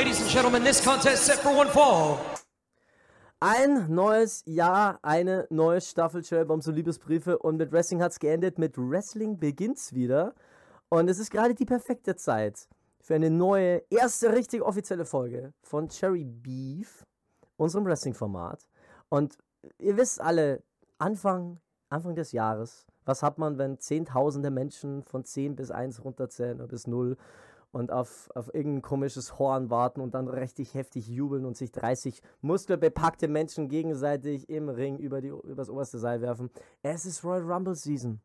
Ladies and gentlemen, this contest set for one fall. Ein neues Jahr, eine neue Staffel Cherry Bombs und Liebesbriefe und mit Wrestling hat es geendet. Mit Wrestling beginnt's wieder. Und es ist gerade die perfekte Zeit für eine neue, erste richtig offizielle Folge von Cherry Beef, unserem Wrestling-Format. Und ihr wisst alle, Anfang, Anfang des Jahres, was hat man, wenn zehntausende Menschen von 10 bis 1 runterzählen oder bis 0 und auf, auf irgendein komisches Horn warten und dann richtig heftig jubeln und sich 30 muskelbepackte Menschen gegenseitig im Ring über, die, über das oberste Seil werfen. Es ist Royal Rumble Season.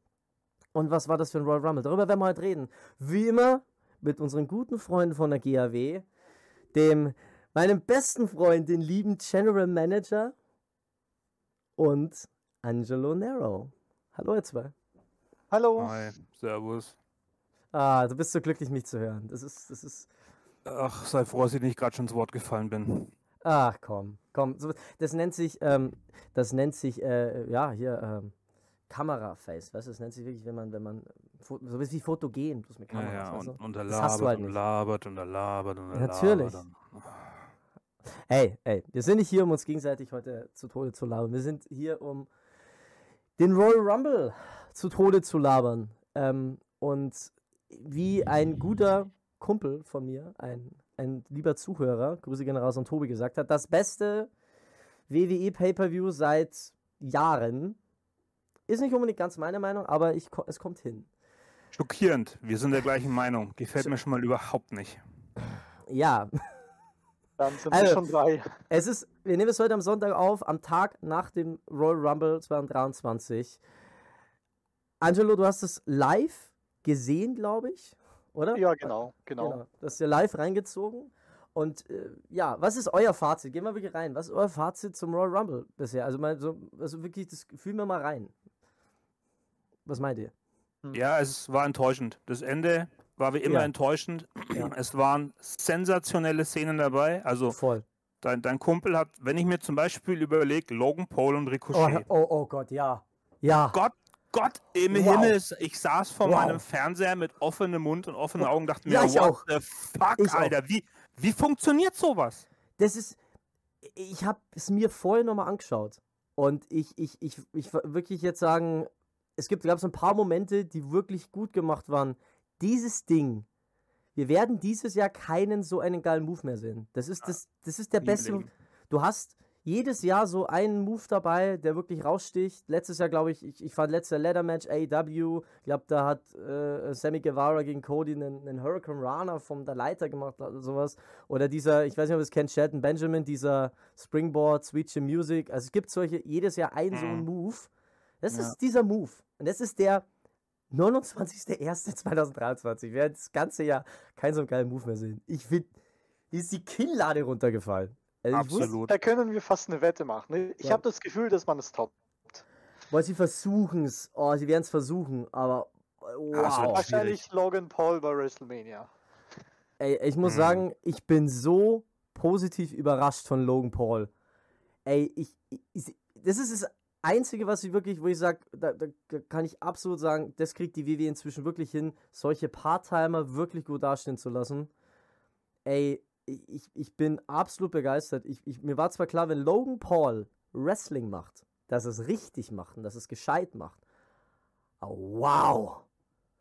Und was war das für ein Royal Rumble? Darüber werden wir heute reden. Wie immer mit unseren guten Freunden von der GAW, dem meinem besten Freund, den lieben General Manager und Angelo Nero. Hallo ihr zwei. Hallo. Hi, Servus. Ah, du bist so glücklich, mich zu hören. Das ist, das ist. Ach, sei froh, dass ich nicht gerade schon ins Wort gefallen bin. Ach komm, komm. Das nennt sich, ähm, das nennt sich, äh, ja, hier, ähm, Kameraface, weißt du, das nennt sich wirklich, wenn man, wenn man, so wie fotogen, bloß mit Kameras, ja, ja, weißt du? und, und er labert halt und labert und er labert und er Natürlich. labert. und- Ey, ey, wir sind nicht hier, um uns gegenseitig heute zu Tode zu labern. Wir sind hier, um den Royal Rumble zu Tode zu labern. Ähm, und wie ein guter Kumpel von mir, ein, ein lieber Zuhörer, Grüße gehen raus an Tobi, gesagt hat, das beste WWE Pay-Per-View seit Jahren. Ist nicht unbedingt ganz meine Meinung, aber ich, es kommt hin. Schockierend, wir sind der gleichen Meinung. Gefällt mir schon mal überhaupt nicht. Ja, Dann sind Also- wir schon drei. Es ist, wir nehmen es heute am Sonntag auf, am Tag nach dem Royal Rumble 2023. Angelo, du hast es live gesehen, glaube ich, oder? Ja, genau, genau. Genau. Du hast ja live reingezogen. Und äh, ja, was ist euer Fazit? Gehen wir wirklich rein. Was ist euer Fazit zum Royal Rumble bisher? Also, mal so, also wirklich, das fühlen wir mal rein. Was meint ihr? Ja, es war enttäuschend. Das Ende war wie immer Ja. enttäuschend. Ja. Es waren sensationelle Szenen dabei. Also Voll. dein, dein Kumpel hat, wenn ich mir zum Beispiel überlege, Logan Paul und Oh, Ricochet. oh, oh Gott, ja. Ja. Gott, Gott im Wow. Himmel, ich saß vor Wow. meinem Fernseher mit offenem Mund und offenen Augen, dachte mir, Ja, ich what auch. the fuck, Ich auch. Alter, wie, wie funktioniert sowas? das ist, ich habe es mir vorher nochmal angeschaut und ich, ich, ich, ich wirklich jetzt sagen, es gibt, gab so ein paar Momente, die wirklich gut gemacht waren. Dieses Ding, wir werden dieses Jahr keinen so einen geilen Move mehr sehen. Das ist, das, das ist der beste. Du hast jedes Jahr so einen Move dabei, der wirklich raussticht. Letztes Jahr, glaube ich, ich, ich fand letztes Ladder Match AEW. Ich glaube, da hat äh, Sammy Guevara gegen Cody einen, einen Hurricane Rana von der Leiter gemacht oder sowas. Oder dieser, ich weiß nicht, ob ihr es kennt, Shelton Benjamin, dieser Springboard, Switch in Music. Also es gibt solche, jedes Jahr einen so einen Mhm. Move. Das Ja. ist dieser Move. Und das ist der 29.01.2023. Wir werden das ganze Jahr keinen so geilen Move mehr sehen. Ich finde, ist die Killlade runtergefallen. Also ich wusste- Absolut. Da können wir fast eine Wette machen. ne? Ich Ja. habe das Gefühl, dass man es toppt. Boah, sie versuchen es. Oh, sie werden es versuchen, aber wird wow. schwierig. Wahrscheinlich Logan Paul bei WrestleMania. Ey, ich muss Mhm. sagen, ich bin so positiv überrascht von Logan Paul. Ey, ich, ich das ist das Einzige, was ich wirklich, wo ich sage, da, da kann ich absolut sagen, das kriegt die WWE inzwischen wirklich hin, solche Part-Timer wirklich gut dastehen zu lassen. Ey, ich, ich- bin absolut begeistert. Ich, ich, mir war zwar klar, wenn Logan Paul Wrestling macht, dass es richtig macht und dass es gescheit macht. Oh, wow.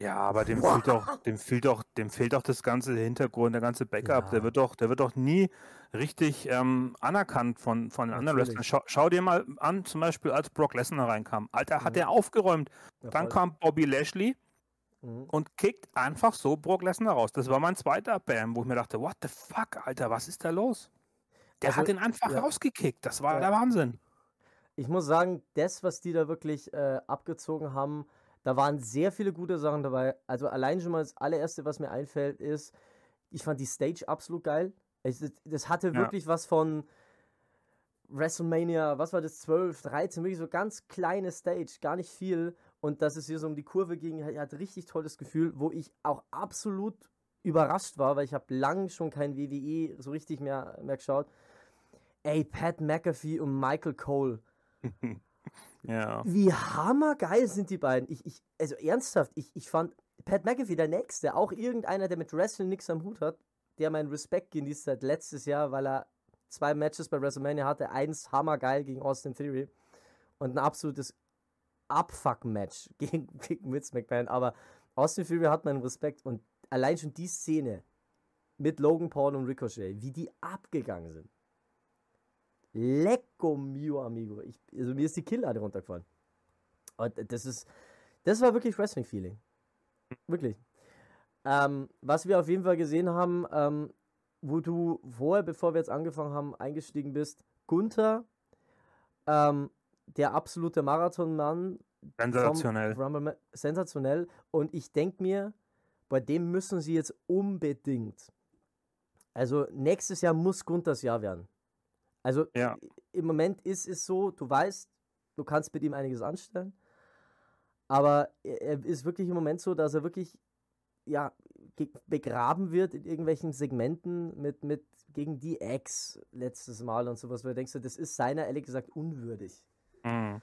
Ja, aber dem Wow. fehlt doch, dem fehlt doch, dem fehlt doch das ganze Hintergrund, der ganze Backup. Ja. Der wird doch, der wird doch nie richtig ähm, anerkannt von, von den anderen. Wrestlern. Schau, schau dir mal an, zum Beispiel als Brock Lesnar reinkam. Alter, hat Mhm. er aufgeräumt. Ja, Dann voll. kam Bobby Lashley Mhm. und kickt einfach so Brock Lesnar raus. Das war mein zweiter Bam, wo ich mir dachte, what the fuck, Alter, was ist da los? Der Also, hat ihn einfach ja. rausgekickt. Das war Ja. der Wahnsinn. Ich muss sagen, das, was die da wirklich äh, abgezogen haben, da waren sehr viele gute Sachen dabei. Also allein schon mal das allererste, was mir einfällt, ist, ich fand die Stage absolut geil. Es, das- das hatte Ja. wirklich was von WrestleMania, was war das, 12, 13, wirklich so ganz kleine Stage, gar nicht viel. Und dass es hier so um die Kurve ging, hat, hat richtig tolles Gefühl, wo ich auch absolut überrascht war, weil ich habe lang schon kein WWE so richtig mehr, mehr geschaut. Ey, Pat McAfee und Michael Cole. Ja. Wie hammergeil sind die beiden. Ich, ich, also ernsthaft, ich, ich fand Pat McAfee der Nächste, auch irgendeiner, der mit Wrestling nichts am Hut hat, der meinen Respekt genießt seit letztes Jahr, weil er zwei Matches bei WrestleMania hatte. Eins hammergeil gegen Austin Theory und ein absolutes Abfuck-Match gegen, gegen Vince McMahon. Aber Austin Theory hat meinen Respekt und allein schon die Szene mit Logan Paul und Ricochet, wie die abgegangen sind. Lecco mio amigo. Ich, also mir ist die Kinnlade runtergefallen. Und das ist, das war wirklich Wrestling-Feeling. Wirklich. Ähm, was wir auf jeden Fall gesehen haben, ähm, wo du vorher, bevor wir jetzt angefangen haben, eingestiegen bist, Gunther, ähm, der absolute Marathonmann. Sensationell. Rumble, sensationell. Und ich denke mir, bei dem müssen sie jetzt unbedingt. Also nächstes Jahr muss Gunthers Jahr werden. Also Ja. im Moment ist es so, du weißt, du kannst mit ihm einiges anstellen. Aber er ist wirklich im Moment so, dass er wirklich ja, begraben wird in irgendwelchen Segmenten mit, mit gegen die Ex letztes Mal und sowas, wo du denkst, das ist seiner ehrlich gesagt unwürdig. Mhm.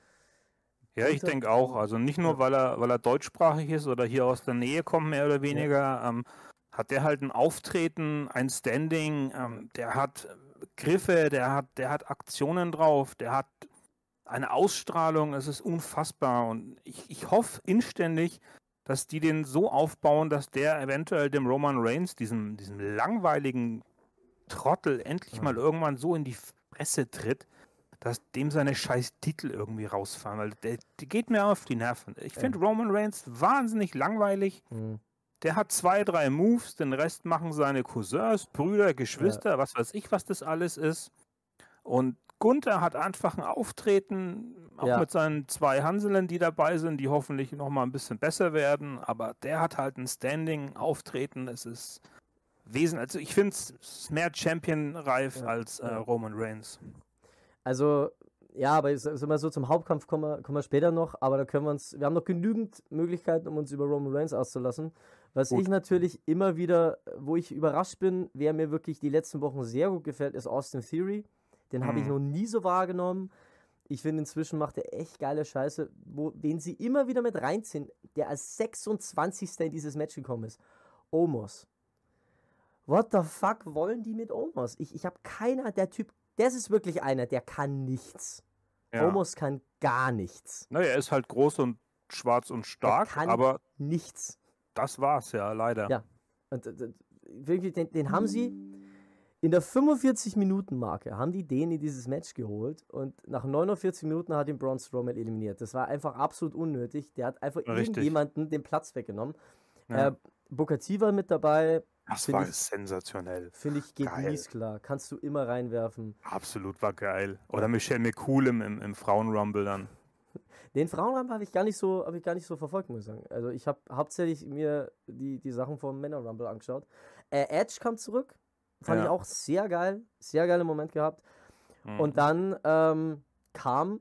Ja, ich Gunther- denke auch. Also nicht nur, Ja. weil er, weil er deutschsprachig ist oder hier aus der Nähe kommt, mehr oder weniger, ähm, hat der halt ein Auftreten, ein Standing, ähm, der hat Griffe, der hat, der hat Aktionen drauf, der hat eine Ausstrahlung, es ist unfassbar. Und ich, ich hoffe inständig, dass die den so aufbauen, dass der eventuell dem Roman Reigns, diesem, diesem langweiligen Trottel, endlich Ja. mal irgendwann so in die Fresse tritt, dass dem seine scheiß Titel irgendwie rausfahren, weil der, der geht mir auf die Nerven. Ich Ja. finde Roman Reigns wahnsinnig langweilig. Der hat zwei, drei Moves, den Rest machen seine Cousins, Brüder, Geschwister, was weiß ich, was das alles ist. Und Gunther hat einfach ein Auftreten, auch Ja. mit seinen zwei Hanselen, die dabei sind, die hoffentlich noch mal ein bisschen besser werden. Aber der hat halt ein Standing, Auftreten. Es ist Wesen. Also ich finde es mehr Champion-reif Ja, als äh, ja. Roman Reigns. Also, ja, aber ich sag mal so, zum Hauptkampf kommen wir, kommen wir später noch, aber da können wir uns, wir haben noch genügend Möglichkeiten, um uns über Roman Reigns auszulassen. Was Gut. ich natürlich immer wieder, wo ich überrascht bin, wer mir wirklich die letzten Wochen sehr gut gefällt, ist Austin Theory. Den habe ich Mhm. noch nie so wahrgenommen. Ich finde, inzwischen macht er echt geile Scheiße, wo, den sie immer wieder mit reinziehen, der als 26. in dieses Match gekommen ist. Omos. What the fuck wollen die mit Omos? Ich, ich habe keiner, der Typ, das ist wirklich einer, der kann nichts. Ja. Omos kann gar nichts. Naja, er ist halt groß und schwarz und stark, kann- aber Nichts. das war's ja, leider. Ja. Und äh, äh, wirklich, den, den haben sie in der 45-Minuten-Marke, haben die den in dieses Match geholt und nach 49 Minuten hat ihn Braun Strowman eliminiert. Das war einfach absolut unnötig. Der hat einfach Richtig. irgendjemanden den Platz weggenommen. Ja. Äh, Booker T war mit dabei, das find war ich- sensationell. finde ich, geht Geil. mies klar. Kannst du immer reinwerfen. Absolut war geil. Oder Michelle McCool im, im, im Frauenrumble dann. Den Frauenrumble habe ich gar nicht so, habe ich gar nicht so verfolgt, muss ich sagen. Also ich habe hauptsächlich mir die, die Sachen vom Männer-Rumble angeschaut. Äh, Edge kam zurück. Fand Ja. ich auch sehr geil. Sehr geiler Moment gehabt. Mhm. Und dann ähm, kam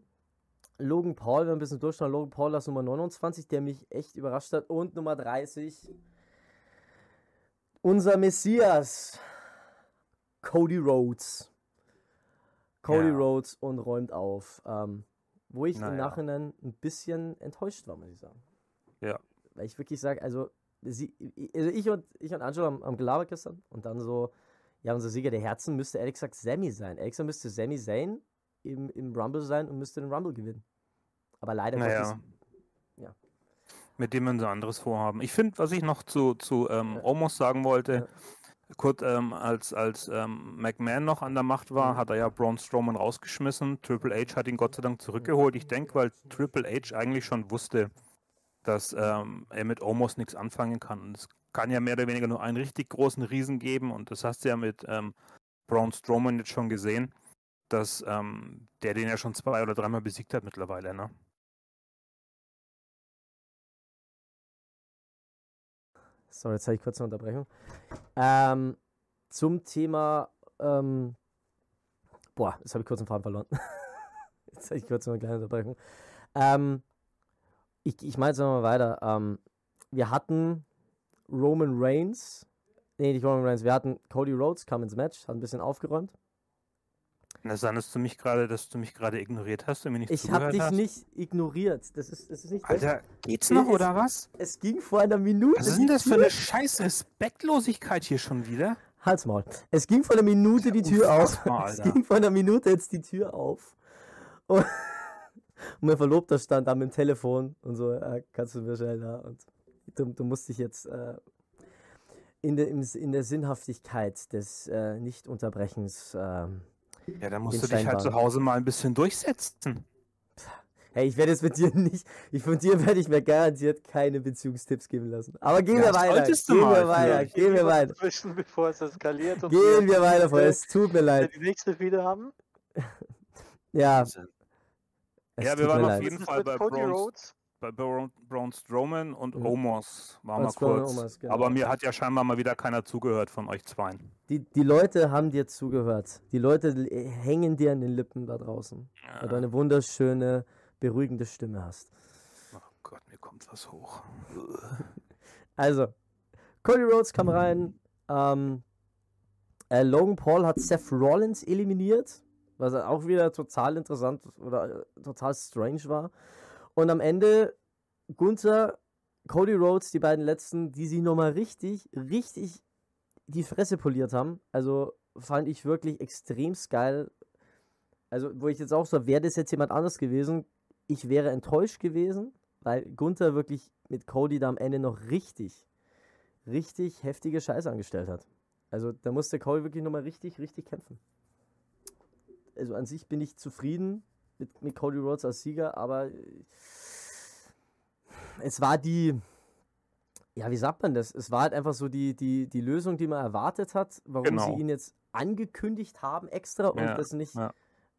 Logan Paul, wir haben ein bisschen durchschauen. Logan Paul als Nummer 29, der mich echt überrascht hat. Und Nummer 30, unser Messias, Cody Rhodes. Cody Ja. Rhodes und räumt auf. Ähm, wo ich im Naja. Nachhinein ein bisschen enttäuscht war, muss ich sagen. Ja. Weil ich wirklich sage, also, sie, also ich und ich und Angela haben, haben gelabert gestern und dann so, ja, unser Sieger der Herzen müsste ehrlich gesagt Sammy sein. Ehrlich gesagt müsste Sammy Zayn im, im Rumble sein und müsste den Rumble gewinnen. Aber leider Naja. Ja. Mit dem wir so anderes vorhaben. Ich finde, was ich noch zu, zu ähm. Omos sagen wollte, Ja. Kurt, ähm, als, als ähm, McMahon noch an der Macht war, Mhm. hat er ja Braun Strowman rausgeschmissen. Triple H hat ihn Gott sei Dank zurückgeholt. Ich denke, weil Triple H eigentlich schon wusste, dass ähm, er mit Omos nichts anfangen kann. Und es kann ja mehr oder weniger nur einen richtig großen Riesen geben. Und das hast du ja mit ähm, Braun Strowman jetzt schon gesehen, dass ähm, der den ja schon zwei oder dreimal besiegt hat mittlerweile. Ne? Sorry, jetzt habe ich kurz eine Unterbrechung. Ähm, zum Thema, ähm, boah, jetzt habe ich kurz den Faden verloren. jetzt habe ich kurz eine kleine Unterbrechung. Ähm, ich ich meine jetzt nochmal weiter. Ähm, wir hatten Roman Reigns, nee, nicht Roman Reigns, wir hatten Cody Rhodes, kam ins Match, hat ein bisschen aufgeräumt. Sein, dass du mich gerade, dass du mich gerade ignoriert hast und mir nicht Ich habe zugehört dich hast? nicht ignoriert. Das ist, das ist nicht. Alter, geht's noch Es- oder was? Es ging vor einer Minute. Was ist denn das für eine scheiß Respektlosigkeit hier schon wieder? Halt's Maul. Es ging vor einer Minute die Tür auf. unfassbar, Es ging vor einer Minute jetzt die Tür auf. Und, und mein Verlobter stand da mit dem Telefon und so, äh, kannst du mir schnell da. Und du, du musst dich jetzt äh, in, der, in der Sinnhaftigkeit des äh, Nicht-Unterbrechens. ähm, Ja, dann musst du dich halt zu. Hause mal ein bisschen durchsetzen. hey, ich werde jetzt mit dir nicht. Ich, von dir werde ich mir garantiert keine Beziehungstipps geben lassen. Aber gehen Ja, wir weiter. solltest du Gehen mal wir weiter. Gehen wir weiter. Zwischen, bevor es eskaliert. Und Gehen wir weiter, Freunde. Es tut mir leid. die nächste wieder haben. Ja, es Ja, wir waren auf leid. jeden Das Fall bei Cody Rhodes. Bei Braun, Strowman und Mhm. Omos. War mal kurz. Omos, genau. Aber mir hat ja scheinbar mal wieder keiner zugehört von euch zweien. Die, die Leute haben dir zugehört. Die Leute hängen dir an den Lippen da draußen, weil du eine wunderschöne, beruhigende Stimme hast. Oh Gott, mir kommt was hoch. Also, Cody Rhodes kam rein. Ähm, äh, Logan Paul hat Seth Rollins eliminiert, was auch wieder total interessant oder äh, total strange war. Und am Ende Gunther, Cody Rhodes, die beiden letzten, die sich nochmal richtig, richtig die Fresse poliert haben. Also fand ich wirklich extrem geil. Also, wo ich jetzt auch so, wäre das jetzt jemand anders gewesen, ich wäre enttäuscht gewesen, weil Gunther wirklich mit Cody da am Ende noch richtig, richtig heftige Scheiße angestellt hat. Also da musste Cody wirklich nochmal richtig, richtig kämpfen. Also an sich bin ich zufrieden mit, mit Cody Rhodes als Sieger, aber äh, es war die, ja, wie sagt man das? Es war halt einfach so die, die, die Lösung, die man erwartet hat, warum Genau. sie ihn jetzt angekündigt haben extra und Ja, das nicht ja.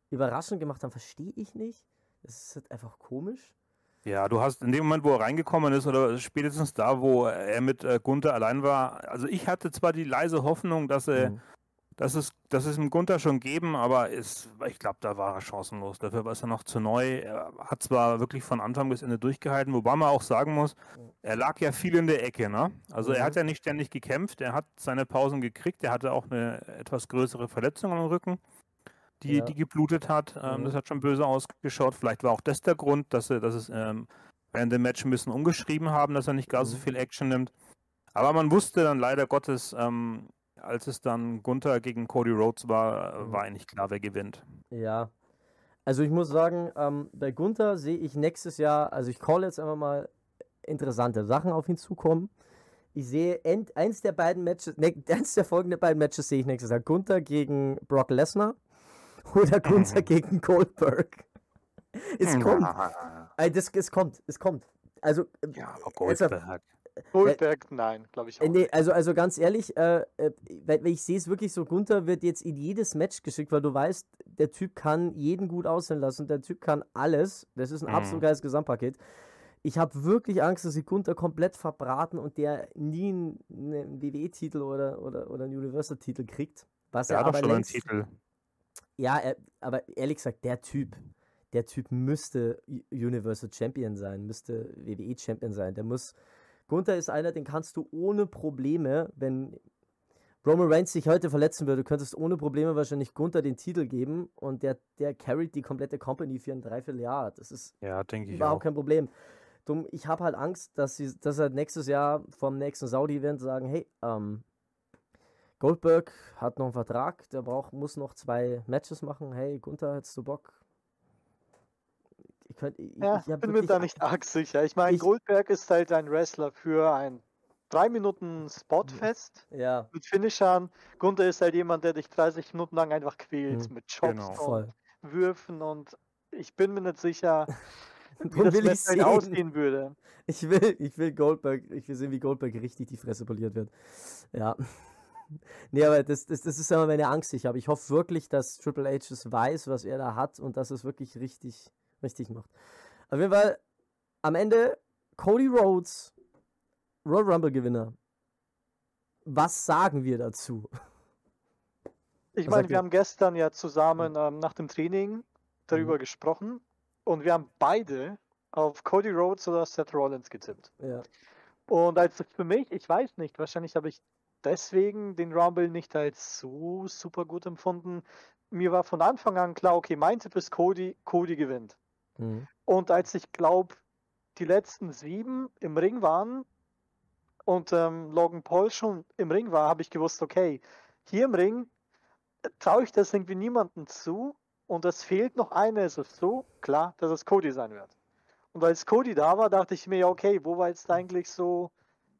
überraschend gemacht haben, verstehe ich nicht. Das ist halt einfach komisch. Ja, du hast in dem Moment, wo er reingekommen ist, oder spätestens da, wo er mit äh, Gunther allein war, also ich hatte zwar die leise Hoffnung, dass er, Mhm. Dass es, dass es ihm Gunther schon geben, aber es, ich glaube, da war er chancenlos. Dafür war es er noch zu neu. Er hat zwar wirklich von Anfang bis Ende durchgehalten, wobei man auch sagen muss, er lag ja viel in der Ecke, ne? Also er Mhm. hat ja nicht ständig gekämpft, er hat seine Pausen gekriegt, er hatte auch eine etwas größere Verletzung am Rücken, die, Ja. die geblutet hat. Ähm, Mhm. Das hat schon böse ausgeschaut. Vielleicht war auch das der Grund, dass, er, dass es ähm, während dem Match ein bisschen umgeschrieben haben, dass er nicht gar so Mhm. viel Action nimmt. Aber man wusste dann leider Gottes, ähm, als es dann Gunther gegen Cody Rhodes war, äh, Mhm. war eigentlich klar, wer gewinnt. Ja. Also ich muss sagen, ähm, bei Gunther sehe ich nächstes Jahr, also ich call jetzt einfach mal interessante Sachen auf ihn zukommen. Ich sehe end, eins der beiden Matches, ne, eins der folgenden beiden Matches sehe ich nächstes Jahr. Gunther gegen Brock Lesnar oder Gunther gegen Goldberg. Es kommt. Ey, das, es kommt, es kommt. Also, äh, ja Deshalb- Goldberg. Goldberg, nein, glaube ich auch. Äh, nee, nicht. also, also ganz ehrlich, äh, äh, weil, weil ich sehe es wirklich so, Gunther wird jetzt in jedes Match geschickt, weil du weißt, der Typ kann jeden gut aussehen lassen, der Typ kann alles. Das ist ein Mhm. absolut geiles Gesamtpaket. Ich habe wirklich Angst, dass sie Gunther komplett verbraten und der nie einen, einen WWE-Titel oder, oder, oder einen Universal-Titel kriegt. Was Er er hat doch aber schon einen längst, Titel. ja, er, aber ehrlich gesagt, der Typ, der Typ müsste Universal Champion sein, müsste WWE Champion sein. Der muss. Gunther ist einer, den kannst du ohne Probleme, wenn Roman Reigns sich heute verletzen würde, könntest ohne Probleme wahrscheinlich Gunther den Titel geben und der, der carried die komplette Company für ein Dreivierteljahr. Das ist Ja, denke ich überhaupt auch. kein Problem. Drum, ich habe halt Angst, dass sie, dass er nächstes Jahr vom nächsten Saudi-Event sagen, hey, ähm, Goldberg hat noch einen Vertrag, der braucht, muss noch zwei Matches machen. Hey, Gunther, hättest du Bock? Ich, könnt, ich, Ja, ich bin mir da A- nicht arg sicher. Ich meine, Goldberg ist halt ein Wrestler für ein 3 Minuten Spotfest Ja, mit Finishern. Gunther ist halt jemand, der dich 30 Minuten lang einfach quält Mhm. mit Chops Genau. und voll. Würfen und ich bin mir nicht sicher, wie das will ich Match halt sehen. ausgehen würde. Ich will, ich will Goldberg, ich will sehen, wie Goldberg richtig die Fresse poliert wird. Ja. Nee, aber das, das, das ist immer meine Angst, die ich habe. Ich hoffe wirklich, dass Triple H es weiß, was er da hat und dass es wirklich richtig, richtig macht. Auf jeden Fall, am Ende Cody Rhodes, Royal Rumble Gewinner. Was sagen wir dazu? Ich meine, wir haben gestern ja zusammen ähm, nach dem Training darüber gesprochen und wir haben beide auf Cody Rhodes oder Seth Rollins getippt. Ja. Und als für mich, ich weiß nicht, wahrscheinlich habe ich deswegen den Rumble nicht als so super gut empfunden. Mir war von Anfang an klar, okay, mein Tipp ist Cody, Cody gewinnt. Mhm. Und als ich glaube, die letzten sieben im Ring waren und ähm, Logan Paul schon im Ring war, habe ich gewusst, okay, hier im Ring äh, traue ich das irgendwie niemandem zu und es fehlt noch eine. Es ist so klar, dass es Cody sein wird. Und als Cody da war, dachte ich mir, okay, wo war jetzt eigentlich so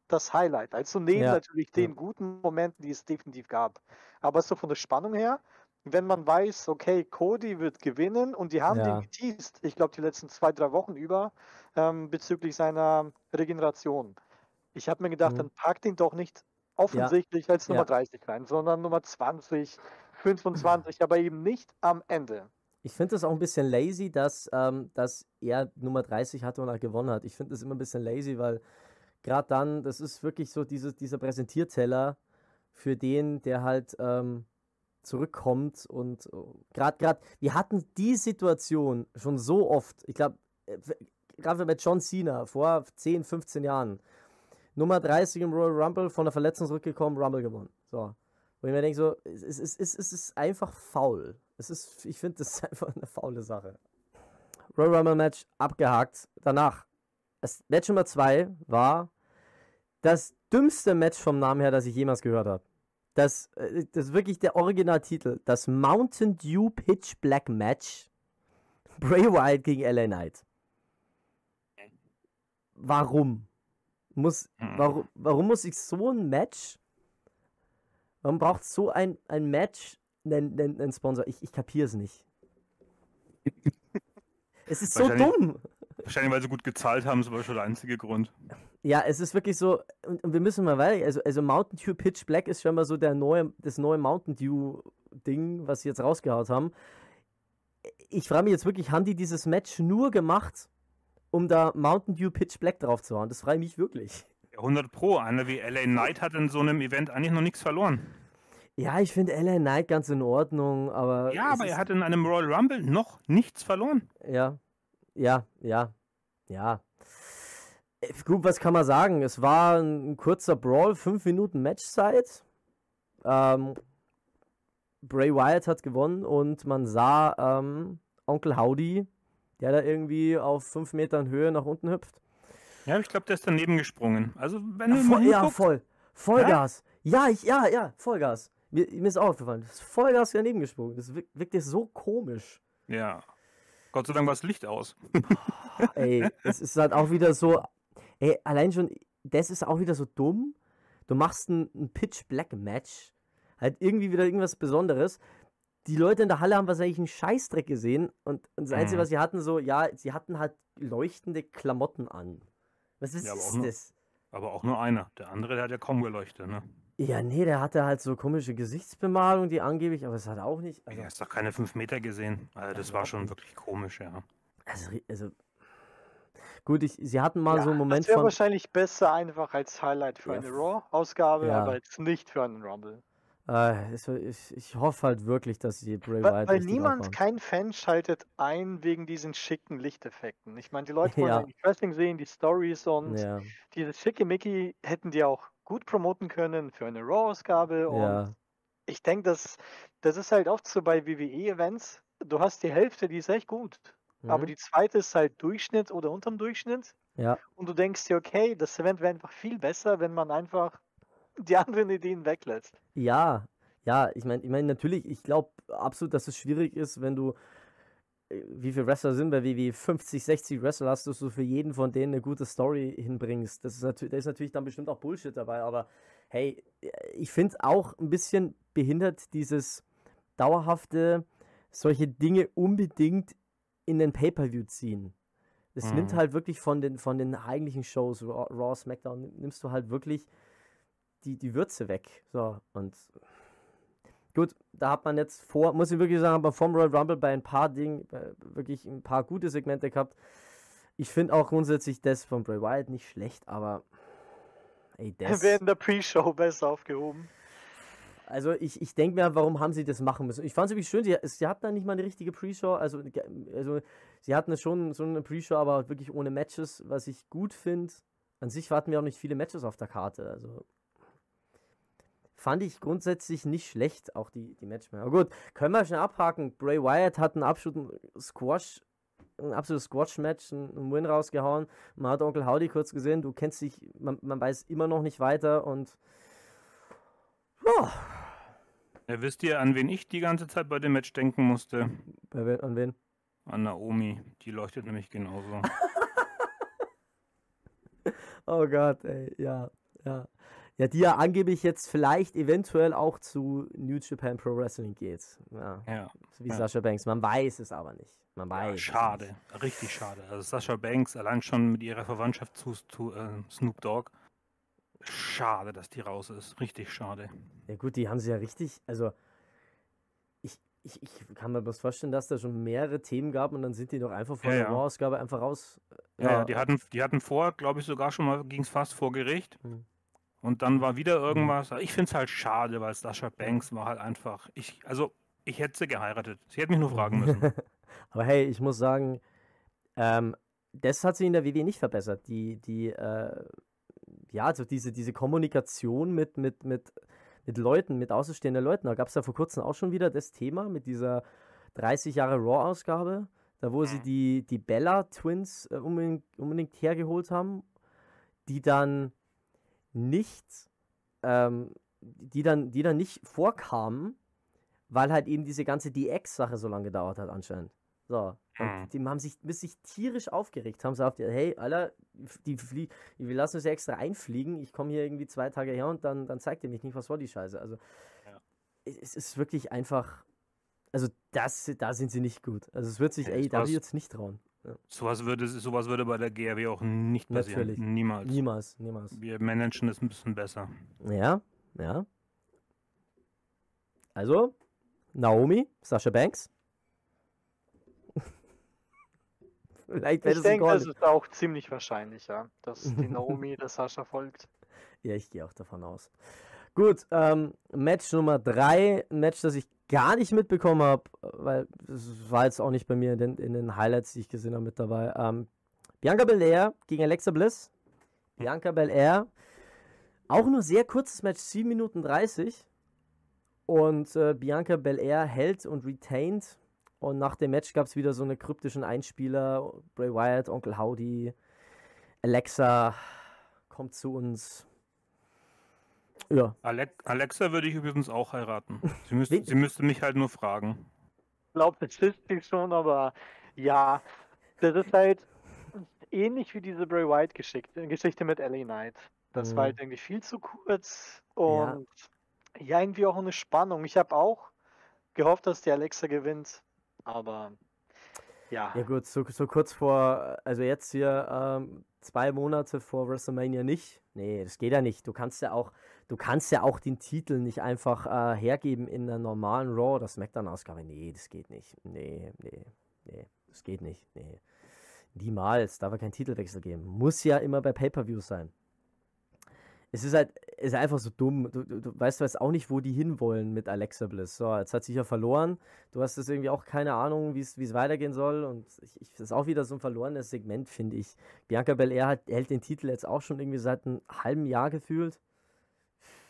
das Highlight? Also neben Ja, natürlich den guten Momenten, die es definitiv gab. Aber so von der Spannung her, wenn man weiß, okay, Cody wird gewinnen und die haben Ja. den geteased, ich glaube die letzten zwei, drei Wochen über, ähm, bezüglich seiner Regeneration. Ich habe mir gedacht, Mhm. dann packt ihn doch nicht offensichtlich als Nummer Ja. 30 rein, sondern Nummer 20, 25, aber eben nicht am Ende. Ich finde das auch ein bisschen lazy, dass, ähm, dass er Nummer 30 hatte und er gewonnen hat. Ich finde das immer ein bisschen lazy, weil gerade dann, das ist wirklich so dieses, dieser Präsentierteller für den, der halt ähm, zurückkommt und gerade, gerade, wir hatten die Situation schon so oft, ich glaube, gerade mit John Cena vor 10, 15 Jahren, Nummer 30 im Royal Rumble, von der Verletzung zurückgekommen, Rumble gewonnen. So. Wo ich mir denke, so, es, es, es, es, es ist einfach faul. Es ist, ich finde, das ist einfach eine faule Sache. Royal Rumble Match abgehakt. Danach, das Match Nummer 2 war das dümmste Match vom Namen her, das ich jemals gehört habe. Das, äh, das ist wirklich der Originaltitel. Das Mountain Dew Pitch Black Match. Bray Wyatt gegen LA Knight. Warum? Muss, Hm. warum, warum muss ich so ein Match? Warum braucht so ein, ein Match einen, einen, einen Sponsor? Ich, ich kapiere es nicht. es ist so dumm. Wahrscheinlich, weil sie gut gezahlt haben, ist aber schon der einzige Grund. Ja, es ist wirklich so, und, und wir müssen mal weiter, also, also Mountain Dew Pitch Black ist schon mal so der neue, das neue Mountain Dew Ding, was sie jetzt rausgehaut haben. Ich frage mich jetzt wirklich, haben die dieses Match nur gemacht, um da Mountain Dew Pitch Black drauf zu hauen? Das frage ich mich wirklich. Ja, 100 Pro. Einer wie LA Knight hat in so einem Event eigentlich noch nichts verloren. Ja, ich finde LA Knight ganz in Ordnung, aber. Ja, aber er hat in einem Royal Rumble noch nichts verloren. Ja, ja, ja, ja. Gut, was kann man sagen? Es war ein kurzer Brawl, fünf Minuten Matchzeit. Ähm, Bray Wyatt hat gewonnen und man sah ähm, Onkel Howdy, der da irgendwie auf fünf Metern Höhe nach unten hüpft. Ja, ich glaube, der ist daneben gesprungen. Also, wenn Ja, du voll, ja, voll. Vollgas. Ja, ich, ja, ja, Vollgas. Mir, mir ist auch aufgefallen. Das ist Vollgas daneben gesprungen. Das wirk- wirkte so komisch. ja. Gott sei Dank war das Licht aus. Ey, es ist halt auch wieder so, ey, allein schon, das ist auch wieder so dumm. Du machst ein, ein Pitch Black Match, halt irgendwie wieder irgendwas Besonderes. Die Leute in der Halle haben wahrscheinlich einen Scheißdreck gesehen und, und das Einzige, Mhm. was sie hatten, so, ja, sie hatten halt leuchtende Klamotten an. Was ist, Ja, ist nur- das? Aber auch nur einer. Der andere, der hat ja kaum geleuchtet, ne? Ja, nee, der hatte halt so komische Gesichtsbemalung, die angeblich, aber es hat auch nicht. Also, Du hast doch keine 5 Meter gesehen. Also, das war schon wirklich komisch, ja. also, also gut, ich, sie hatten mal so einen Moment das wäre von. wahrscheinlich besser einfach als Highlight für Ja, eine Raw-Ausgabe, ja. aber jetzt nicht für einen Rumble. Äh, ich, ich hoffe halt wirklich, dass sie Bray Weil, Wyatt weil richtig niemand, kein Fan schaltet ein wegen diesen schicken Lichteffekten. Ich meine, die Leute wollen Ja. Wrestling sehen, die Stories und Ja, dieses schicke Mickey hätten die auch gut promoten können für eine Raw-Ausgabe. Und ja, ich denke, das, das ist halt oft so bei WWE-Events. Du hast die Hälfte, die ist echt gut. Aber mhm, die zweite ist halt Durchschnitt oder unterm Durchschnitt. ja, Und du denkst dir, okay, das Event wäre einfach viel besser, wenn man einfach die anderen Ideen weglässt. ja, ja, ich meine, ich meine natürlich, ich glaube absolut, dass es schwierig ist, wenn du, äh, wie viele Wrestler sind bei WWE, 50, 60 Wrestler hast, dass du für jeden von denen eine gute Story hinbringst. Das ist natürlich, da ist natürlich dann bestimmt auch Bullshit dabei, aber hey, ich finde auch ein bisschen behindert dieses dauerhafte, solche Dinge unbedingt in den Pay-Per-View ziehen. Das nimmt Mhm. halt wirklich von den, von den eigentlichen Shows, Raw, Raw, SmackDown, nimmst du halt wirklich die, die Würze weg. So, und gut, da hat man jetzt vor, muss ich wirklich sagen, aber vom Royal Rumble bei ein paar Dingen äh, wirklich ein paar gute Segmente gehabt. Ich finde auch grundsätzlich das von Bray Wyatt nicht schlecht, aber ey, das. Wäre in der Pre-Show besser aufgehoben. Also ich, ich denke mir, warum haben sie das machen müssen? Ich fand es wirklich schön, sie, sie hatten da nicht mal eine richtige Pre-Show, also, also sie hatten schon so eine Pre-Show, aber wirklich ohne Matches, was ich gut finde. An sich hatten wir auch nicht viele Matches auf der Karte, also fand ich grundsätzlich nicht schlecht, auch die, die Match mehr. Aber gut, können wir schnell abhaken. Bray Wyatt hat einen absoluten Squash, ein absolutes Squash-Match, einen Win rausgehauen. Man hat Onkel Howdy kurz gesehen, du kennst dich, man, man weiß immer noch nicht weiter und ja, Ja, wisst ihr, an wen ich die ganze Zeit bei dem Match denken musste? Bei wen, an wen? An Naomi. Die leuchtet nämlich genauso. Oh Gott, ey, ja, ja. Ja, die ja angeblich jetzt vielleicht eventuell auch zu New Japan Pro Wrestling geht. Ja, ja. wie ja. Sascha Banks. Man weiß es aber nicht. Man weiß. Ja, schade, richtig schade. Also Sascha Banks allein schon mit ihrer Verwandtschaft zu, zu äh, Snoop Dogg. Schade, dass die raus ist. Richtig schade. Ja gut, die haben sie ja richtig, also ich, ich, ich kann mir bloß vorstellen, dass da schon mehrere Themen gab und dann sind die doch einfach von Ja, der ja. Raw-Ausgabe einfach raus. Ja, ja, die hatten, die hatten vor, glaube ich, sogar schon mal, ging es fast vor Gericht. Hm. Und dann war wieder irgendwas. Ich finde es halt schade, weil Sascha Banks war halt einfach. Ich, also, ich hätte sie geheiratet. Sie hätte mich nur fragen müssen. Aber hey, ich muss sagen, ähm, das hat sich in der WWE nicht verbessert. Die, die, äh, ja, also diese, diese Kommunikation mit, mit, mit, mit Leuten, mit außenstehenden Leuten. Da gab es ja vor kurzem auch schon wieder das Thema mit dieser 30 Jahre Raw-Ausgabe, da wo sie die, die Bella-Twins äh, unbedingt, unbedingt hergeholt haben, die dann nicht, ähm, die dann, die dann nicht vorkamen, weil halt eben diese ganze DX-Sache so lange gedauert hat anscheinend. So. Und Mhm. die haben sich, bis sich tierisch aufgeregt haben, sagt, hey, Alter, die flie wir lassen uns ja extra einfliegen, ich komme hier irgendwie zwei Tage her und dann, dann zeigt ihr mich nicht, was war die Scheiße. Also Ja. es ist wirklich einfach, also das, da sind sie nicht gut. Also es wird sich Ja, AEW sowas- jetzt nicht trauen. sowas, würde, sowas würde bei der GRW auch nicht passieren. Natürlich. Niemals. Niemals, niemals. Wir managen es ein bisschen besser. Ja, ja. Also, Naomi, Sascha Banks. Vielleicht Ich denke, es ist auch ziemlich wahrscheinlich, ja, dass die Naomi der Sascha folgt. Ja, ich gehe auch davon aus. Gut, ähm, Match Nummer 3, ein Match, das ich gar nicht mitbekommen habe, weil es war jetzt auch nicht bei mir in den, in den Highlights, die ich gesehen habe, mit dabei. Ähm, Bianca Belair gegen Alexa Bliss. Bianca Belair, auch nur sehr kurzes Match, 7 Minuten 30. Und äh, Bianca Belair hält und retained. Und nach dem Match gab es wieder so eine kryptischen Einspieler. Bray Wyatt, Onkel Howdy, Alexa kommt zu uns. Ja, Alex Alexa würde ich übrigens auch heiraten. Sie müsste, sie müsste mich halt nur fragen. Ich glaube, das ist sie schon, aber ja, das ist halt ähnlich wie diese Bray Wyatt-Geschichte Geschichte mit LA Knight. Das Mhm. war halt irgendwie viel zu kurz und ja, irgendwie auch eine Spannung. Ich habe auch gehofft, dass die Alexa gewinnt, aber ja, Ja gut, so, so kurz vor, also jetzt hier ähm, zwei Monate vor WrestleMania nicht. Nee, das geht ja nicht. Du kannst ja auch, du kannst ja auch den Titel nicht einfach äh, hergeben in einer normalen Raw oder SmackDown-Ausgabe. Nee, das geht nicht. Nee, nee, nee, das geht nicht. Nee. Niemals, darf er keinen Titelwechsel geben. Muss ja immer bei Pay-Per-View sein. Es ist halt, es ist einfach so dumm. Du, du, du weißt jetzt auch nicht, wo die hinwollen mit Alexa Bliss. So, jetzt hat sie ja verloren. Du hast jetzt irgendwie auch keine Ahnung, wie es wie es weitergehen soll. Und ich, ich, das ist auch wieder so ein verlorenes Segment, finde ich. Bianca Belair hat, hält den Titel jetzt auch schon irgendwie seit einem halben Jahr gefühlt.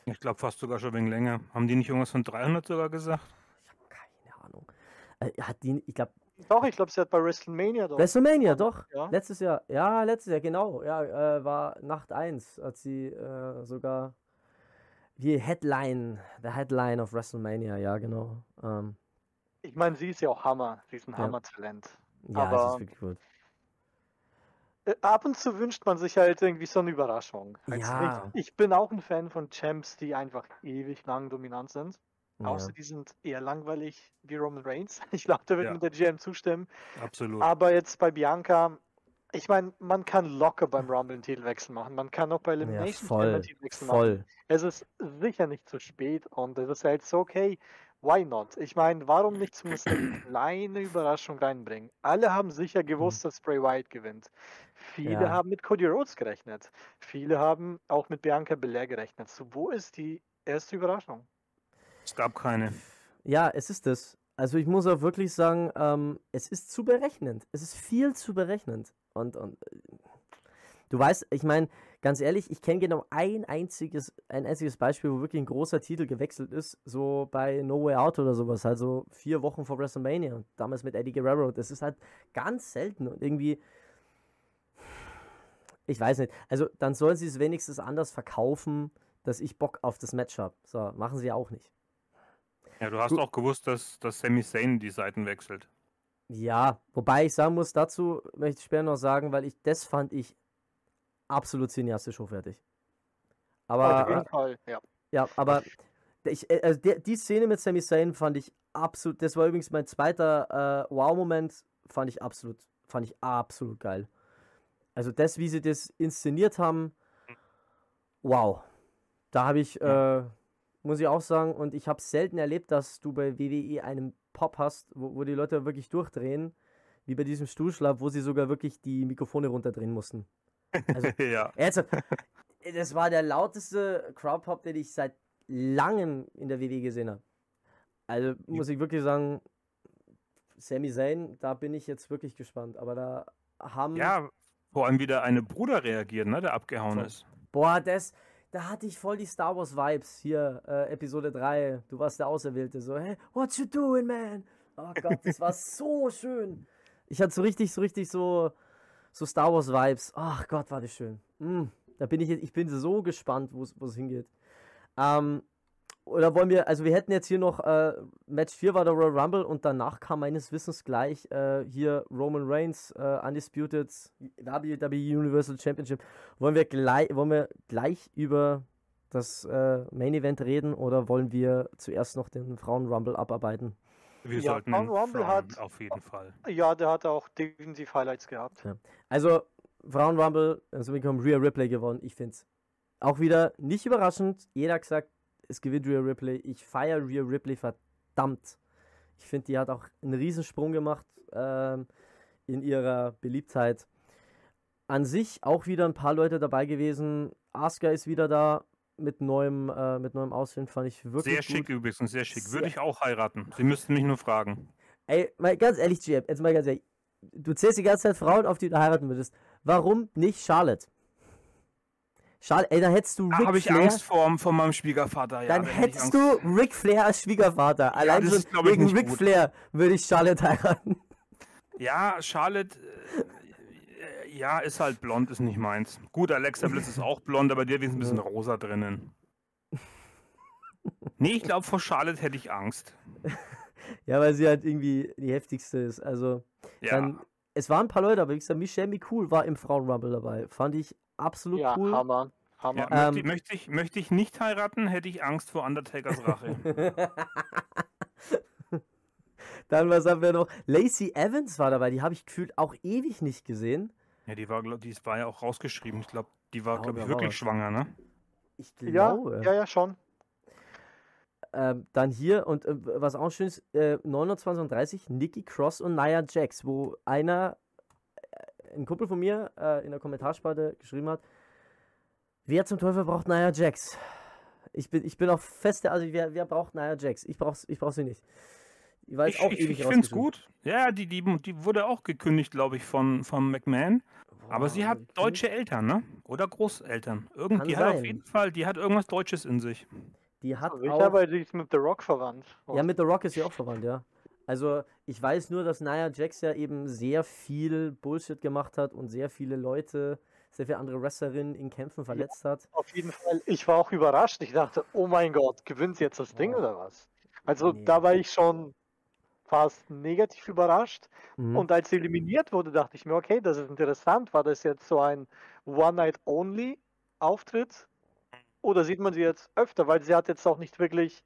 Ich glaube fast sogar schon wegen länger. Haben die nicht irgendwas von 300 sogar gesagt? Ich habe keine Ahnung. Äh, hat die, ich glaube, doch, ich glaube, sie hat bei WrestleMania doch. WrestleMania, doch. Ja. Letztes Jahr. Ja, letztes Jahr, genau. Ja, äh, war Nacht 1, hat sie äh, sogar die Headline, the Headline of WrestleMania, ja, genau. Ähm, Ich meine, sie ist ja auch Hammer, sie ist ein Ja. Hammer-Talent. ja, Aber- das ist wirklich gut. Äh, Ab und zu wünscht man sich halt irgendwie so eine Überraschung. Ja. Ich, ich bin auch ein Fan von Champs, die einfach ewig lang dominant sind. Ja. Außer die sind eher langweilig wie Roman Reigns. Ich glaube, da wird Ja. mir der GM zustimmen. Absolut. Aber jetzt bei Bianca, ich meine, man kann locker beim Rumble einen Titelwechsel machen. Man kann auch bei Ja, Elimination Chamber voll, einen Titelwechsel machen. voll. Es ist sicher nicht zu spät und es ist halt so, okay, why not? Ich meine, warum nicht zumindest eine kleine Überraschung reinbringen? Alle haben sicher gewusst, dass Bray Wyatt gewinnt. Viele. Ja. haben mit Cody Rhodes gerechnet. Viele haben auch mit Bianca Belair gerechnet. So, wo ist die erste Überraschung? Es gab keine. Ja, es ist es. Also ich muss auch wirklich sagen, ähm, es ist zu berechnend. Es ist viel zu berechnend. Und, und äh, du weißt, ich meine, ganz ehrlich, ich kenne genau ein einziges, ein einziges Beispiel, wo wirklich ein großer Titel gewechselt ist, so bei No Way Out oder sowas, also vier Wochen vor WrestleMania, und damals mit Eddie Guerrero. Das ist halt ganz selten und irgendwie, ich weiß nicht. Also dann sollen sie es wenigstens anders verkaufen, dass ich Bock auf das Match habe. So, machen sie ja auch nicht. Ja, du hast Gut. auch gewusst, dass, dass Sami Zayn die Seiten wechselt. Ja, wobei ich sagen muss, dazu möchte ich später noch sagen, weil ich das fand ich absolut cineastisch hochwertig. Aber Auf jeden Fall, ja. Ja, aber ich, äh, also der, die Szene mit Sami Zayn fand ich absolut, das war übrigens mein zweiter äh, Wow-Moment, fand ich absolut, fand ich absolut geil. Also das, wie sie das inszeniert haben, wow. Da habe ich, äh, muss ich auch sagen, und ich habe selten erlebt, dass du bei WWE einen Pop hast, wo, wo die Leute wirklich durchdrehen, wie bei diesem Stuhlschlag, wo sie sogar wirklich die Mikrofone runterdrehen mussten. Also ja. Ernsthaft, das war der lauteste Crowdpop, den ich seit langem in der WWE gesehen habe. Also muss ich wirklich sagen, Sami Zayn, da bin ich jetzt wirklich gespannt. Aber da haben. Ja, vor allem wieder eine Bruder reagiert, ne, der abgehauen So. ist. Boah, das. Da hatte ich voll die Star Wars Vibes. Hier, äh, Episode 3. Du warst der Auserwählte. So, hey, what you doing, man? Oh Gott, das war so schön. Ich hatte so richtig, so richtig so, so Star Wars Vibes. Ach Gott, war das schön. Mm, da bin ich jetzt, ich bin so gespannt, wo es hingeht. Ähm, oder wollen wir, also wir hätten jetzt hier noch, äh, Match 4 war der Royal Rumble und danach kam meines Wissens gleich äh, hier Roman Reigns, äh, Undisputed WWE Universal Championship. Wollen wir gleich, wollen wir gleich über das äh, Main Event reden oder wollen wir zuerst noch den Frauen Rumble abarbeiten? Wir Ja, sollten Crown Rumble Frauen hat- auf jeden Fall. Ja, der hat auch definitiv Highlights gehabt. Also, Frauen Rumble, also wir haben Rhea Ripley gewonnen. Ich finde es auch wieder nicht überraschend. Jeder hat gesagt, es gewinnt Rhea Ripley. Ich feiere Rhea Ripley verdammt. Ich finde, die hat auch einen Riesensprung gemacht ähm, in ihrer Beliebtheit. An sich auch wieder ein paar Leute dabei gewesen. Asuka ist wieder da mit neuem, äh, mit neuem Aussehen, fand ich wirklich Sehr gut. schick übrigens, sehr schick. Sehr- Würde ich auch heiraten. Sie müssten mich nur fragen. Ey, mal ganz ehrlich, GM, jetzt mal ganz ehrlich. Du zählst die ganze Zeit Frauen, auf die du heiraten würdest. Warum nicht Charlotte? Charlotte, ey, da hättest du Ric habe ich Flair, Angst vor, vor meinem Schwiegervater. Ja, dann hättest du Ric Flair als Schwiegervater. Allein schon ist, wegen Ric gut. Flair würde ich Charlotte heiraten. Ja, Charlotte, äh, ja, ist halt blond, ist nicht meins. Gut, Alexa Bliss ist auch blond, aber hat wenigstens ein bisschen rosa drinnen. Nee, ich glaube, vor Charlotte hätte ich Angst. Ja, weil sie halt irgendwie die heftigste ist. Also, Ja, dann, es waren ein paar Leute, aber wie gesagt, Michelle McCool war im Frauenrumble dabei. Fand ich absolut Ja, cool. Hammer. Hammer. ja Ähm, möchte, möchte, ich, möchte ich nicht heiraten, hätte ich Angst vor Undertakers Rache. Dann, was haben wir noch? Lacey Evans war dabei, die habe ich gefühlt auch ewig nicht gesehen. ja, die war, glaub, die war ja auch rausgeschrieben. Ich glaube, die war, Ja, glaube ich, war wirklich was. schwanger, ne? Ich Ja, glaube. ja, ja, schon. Ähm, dann hier, und äh, was auch schön ist, äh, 29 und 30, Nikki Cross und Nia Jax, wo einer, ein Kumpel von mir äh, in der Kommentarspalte geschrieben hat, wer zum Teufel braucht Nia Jax? Ich bin, ich bin auch fest, also wer, wer braucht Nia Jax? Ich brauch, ich brauch sie nicht. Die war Ich, auch ich, ewig ich finde es gut. Ja, die, die, die wurde auch gekündigt, glaube ich, von, von McMahon. Aber Boah, sie hat deutsche Eltern, ne? Oder Großeltern. Irgend, Kann die hat auf sein. jeden Fall, die hat irgendwas Deutsches in sich. Die hat ich auch, habe sich mit The Rock verwandt. Ja, mit The Rock ist sie auch verwandt, ja. Also, ich weiß nur, dass Nia Jax ja eben sehr viel Bullshit gemacht hat und sehr viele Leute, sehr viele andere Wrestlerinnen in Kämpfen verletzt hat. Auf jeden Fall. Ich war auch überrascht. Ich dachte, oh mein Gott, gewinnt sie jetzt das Ding Wow. oder was? Also Nee. da war ich schon fast negativ überrascht. Mhm. Und als sie eliminiert wurde, dachte ich mir, okay, das ist interessant. War das jetzt so ein One-Night-Only-Auftritt? Oder sieht man sie jetzt öfter? Weil sie hat jetzt auch nicht wirklich,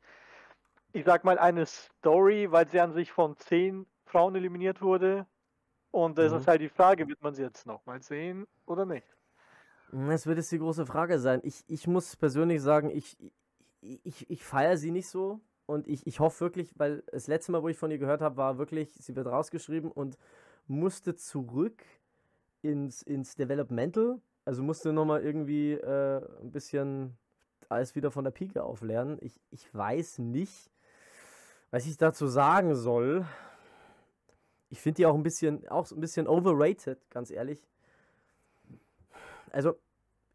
ich sag mal, eine Story, weil sie an sich von zehn Frauen eliminiert wurde. Und das Mhm. ist halt die Frage, wird man sie jetzt nochmal sehen oder nicht? Das wird jetzt die große Frage sein. Ich, ich muss persönlich sagen, ich, ich, ich, ich feiere sie nicht so. Und ich, ich hoffe wirklich, weil das letzte Mal, wo ich von ihr gehört habe, war wirklich, sie wird rausgeschrieben und musste zurück ins, ins Developmental. Also musste nochmal irgendwie äh, ein bisschen alles wieder von der Pike auflernen. Ich, ich weiß nicht, was ich dazu sagen soll. Ich finde die auch ein bisschen, auch ein bisschen overrated, ganz ehrlich. Also,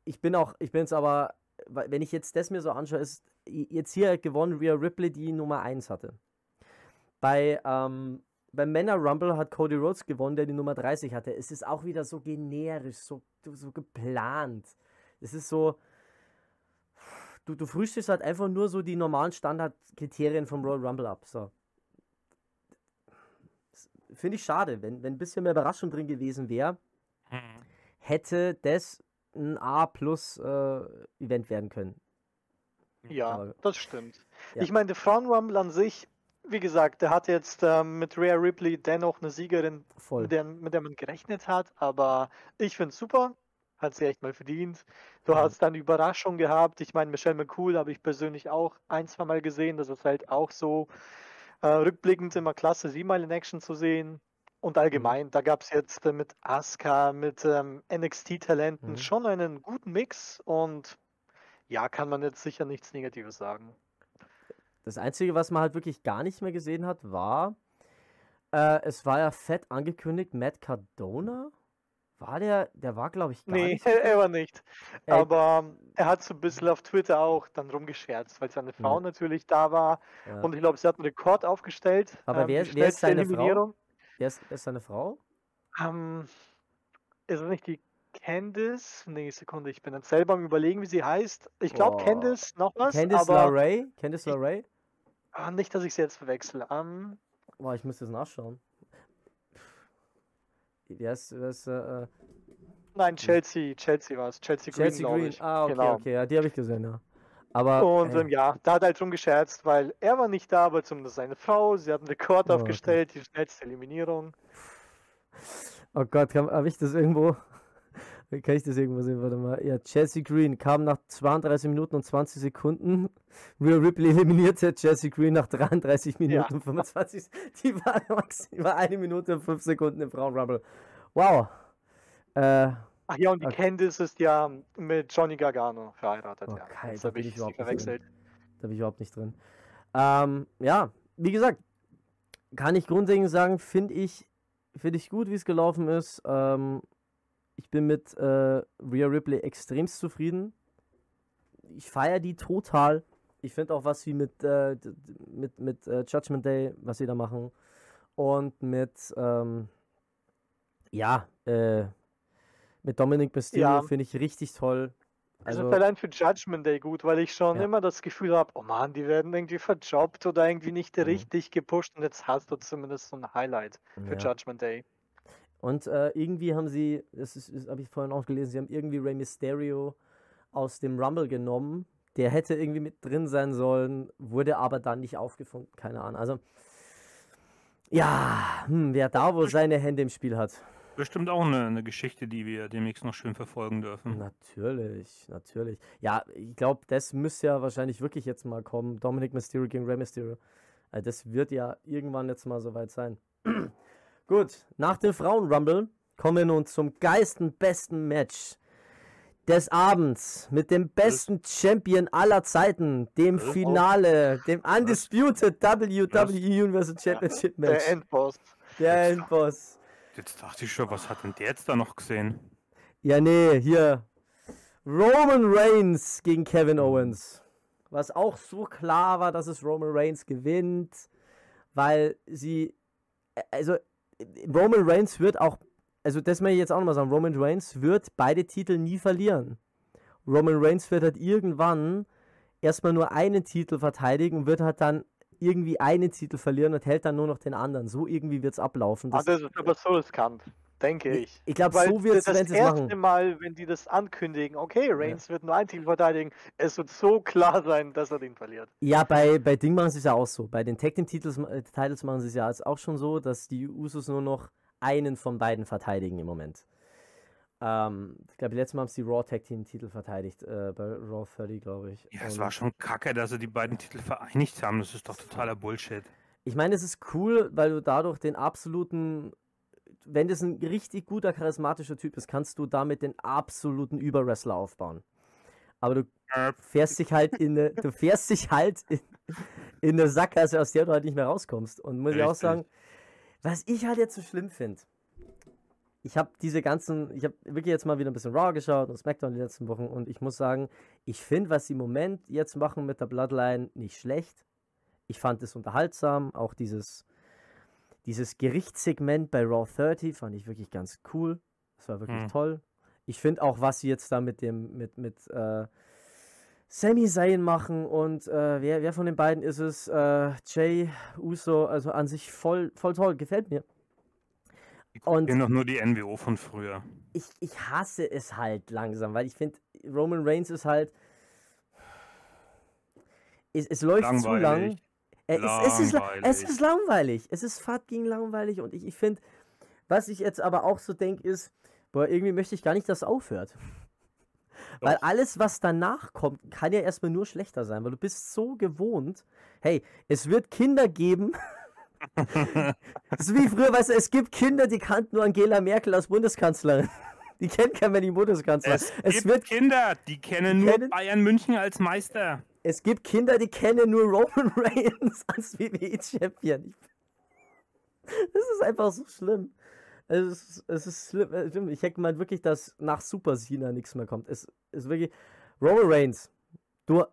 ich bin auch, ich bin jetzt aber, wenn ich jetzt das mir so anschaue, ist jetzt hier gewonnen Rhea Ripley, die Nummer 1 hatte. Bei, ähm, beim Männer Rumble hat Cody Rhodes gewonnen, der die Nummer 30 hatte. Es ist auch wieder so generisch, so, so geplant. Es ist so, du, du frühstückst halt einfach nur so die normalen Standardkriterien vom Royal Rumble ab. So. Finde ich schade, wenn, wenn ein bisschen mehr Überraschung drin gewesen wäre, hätte das ein A-Plus-Event werden können. Ja, Aber- das stimmt. Ja. Ich meine, der Frauenrumble an sich, wie gesagt, der hat jetzt ähm, mit Rhea Ripley dennoch eine Siegerin, Voll. mit der, mit der man gerechnet hat, aber ich finde es super. Hat sie echt mal verdient. Du Mhm. hast dann Überraschung gehabt. Ich meine, Michelle McCool habe ich persönlich auch ein, zwei Mal gesehen. Das ist halt auch so äh, rückblickend immer klasse, sie mal in Action zu sehen. Und Mhm. allgemein, da gab es jetzt äh, mit Asuka, mit ähm, NXT-Talenten Mhm. schon einen guten Mix und ja, kann man jetzt sicher nichts Negatives sagen. Das Einzige, was man halt wirklich gar nicht mehr gesehen hat, war, äh, es war ja fett angekündigt, Matt Cardona. War der, der war glaube ich gar Nee, nicht. er war nicht. Äh, Aber er hat so ein bisschen auf Twitter auch dann rumgescherzt, weil seine Frau natürlich da war. ja. Und ich glaube, sie hat einen Rekord aufgestellt. Aber ähm, wer- ist seine Frau? Wer, ist, ist seine Frau? Ähm, ist es nicht die Candice? Nee, Sekunde, ich bin jetzt selber am überlegen, wie sie heißt. Ich glaube. Candice noch was, Candice LeRae? Candice LeRae? ah, nicht, dass ich sie jetzt verwechsel. Ähm, Boah, ich muss das nachschauen. Ist, wer ist äh, äh, nein, Chelsea, Chelsea war es. Chelsea Green, Chelsea Green? ich. Ah, okay, genau. okay, ja, die habe ich gesehen, ja. Aber Und ähm, ja, da hat er halt rumgescherzt, weil er war nicht da, aber zumindest seine Frau. Sie hat einen Rekord Oh, okay. aufgestellt, die schnellste Eliminierung. Oh Gott, habe ich das irgendwo? Kann ich das irgendwo sehen? Warte mal. Ja, Chelsea Green kam nach 32 Minuten und 20 Sekunden. Rhea Ripley eliminierte Chelsea Green nach 33 Minuten und 25. Die war, max- die war eine Minute und 5 Sekunden im Frauenrumble. Wow. Äh, Ach ja, und die Okay. Candice ist ja mit Johnny Gargano verheiratet. ja. Okay, Jetzt da bin ich überhaupt nicht verwechselt. Da bin ich überhaupt nicht drin. Ähm, ja, wie gesagt, kann ich grundlegend sagen, finde ich, finde ich gut, wie es gelaufen ist. Ähm, ich bin mit äh, Rhea Ripley extremst zufrieden. Ich feiere die total. Ich finde auch, was sie mit, äh, mit, mit äh, Judgment Day, was sie da machen. Und mit, ähm, ja, äh, mit Dominic Mysterio Ja. finde ich richtig toll. Also Also, allein für Judgment Day gut, weil ich schon Ja. immer das Gefühl habe, oh Mann, die werden irgendwie verjobbt oder irgendwie nicht Mhm. richtig gepusht und jetzt hast du zumindest so ein Highlight für ja. Judgment Day. Und äh, irgendwie haben sie, das, ist- das habe ich vorhin auch gelesen, sie haben irgendwie Rey Mysterio aus dem Rumble genommen. Der hätte irgendwie mit drin sein sollen, wurde aber dann nicht aufgefunden. Keine Ahnung. Also, ja, hm, wer da wohl seine Hände im Spiel hat. Bestimmt auch eine, eine Geschichte, die wir demnächst noch schön verfolgen dürfen. Natürlich, natürlich. Ja, ich glaube, das müsste ja wahrscheinlich wirklich jetzt mal kommen. Dominic Mysterio gegen Rey Mysterio. Also das wird ja irgendwann jetzt mal soweit sein. Gut, nach dem Frauen-Rumble kommen wir nun zum geistenbesten Match des Abends mit dem besten Champion aller Zeiten, dem Was? Finale, dem Undisputed WWE Universal Championship Match. Der Endboss. Der Endboss. Jetzt dachte ich schon, was hat denn der jetzt da noch gesehen? Ja, nee, hier. Roman Reigns gegen Kevin Owens. Was auch so klar war, dass es Roman Reigns gewinnt, weil sie. Also, Roman Reigns wird auch. Also, das möchte ich jetzt auch nochmal sagen. Roman Reigns wird beide Titel nie verlieren. Roman Reigns wird halt irgendwann erstmal nur einen Titel verteidigen und wird halt dann irgendwie einen Titel verlieren und hält dann nur noch den anderen. So irgendwie wird es ablaufen. Ah, Das, das ist aber so riskant, denke ich. ich glaube, so wird es, das wenn sie es erste machen. Mal, wenn die das ankündigen, okay, Reigns wird nur einen Titel verteidigen, es wird so klar sein, dass er den verliert. Ja, bei, bei Ding machen sie es ja auch so. Bei den Tag Team Titles, äh, Titles machen sie es ja jetzt auch schon so, dass die Usos nur noch einen von beiden verteidigen im Moment. Ähm, ich glaube, letztes Mal haben sie die Raw Tag Team Titel verteidigt, äh, bei Raw 30, glaube ich. Ja, es war schon kacke, dass sie die beiden Titel vereinigt haben. Das ist doch totaler Bullshit. Ich meine, es ist cool, weil du dadurch den absoluten, wenn das ein richtig guter, charismatischer Typ ist, kannst du damit den absoluten Überwrestler aufbauen. Aber du Äh, fährst dich halt in eine, du fährst dich halt in, in eine Sackgasse, aus der du halt nicht mehr rauskommst. Und muss ich auch Richtig. sagen, was ich halt jetzt so schlimm finde, ich habe diese ganzen, ich habe wirklich jetzt mal wieder ein bisschen Raw geschaut und SmackDown die letzten Wochen und ich muss sagen, ich finde, was sie im Moment jetzt machen mit der Bloodline nicht schlecht. Ich fand es unterhaltsam, auch dieses, dieses Gerichtssegment bei Raw 30 fand ich wirklich ganz cool. Das war wirklich Hm. toll. Ich finde auch, was sie jetzt da mit dem, mit, mit, äh, Sami Zayn machen und äh, wer, wer von den beiden ist es? Äh, Jay Uso, also an sich voll, voll toll, gefällt mir. Und ich noch nur die NWO von früher. Ich, ich hasse es halt langsam, weil ich finde, Roman Reigns ist halt. Es, es läuft langweilig. zu lang. Es, es, ist, es ist langweilig. Es ist fucking langweilig und ich, ich finde, was ich jetzt aber auch so denke, ist, boah, irgendwie möchte ich gar nicht, dass es aufhört. Doch. Weil alles, was danach kommt, kann ja erstmal nur schlechter sein, weil du bist so gewohnt. Hey, es wird Kinder geben. ist wie früher, weißt du, es gibt Kinder, die kannten nur Angela Merkel als Bundeskanzlerin. Die kennen kein mehr die Bundeskanzlerin. Es, es gibt wird Kinder, die kennen nur kennen, Bayern München als Meister. Es gibt Kinder, die kennen nur Roman Reigns als WWE-Champion. Das ist einfach so schlimm. Es ist, es ist schlimm. Ich denke mal wirklich, dass nach Super Cena nichts mehr kommt. Es ist wirklich. Roman Reigns. Du,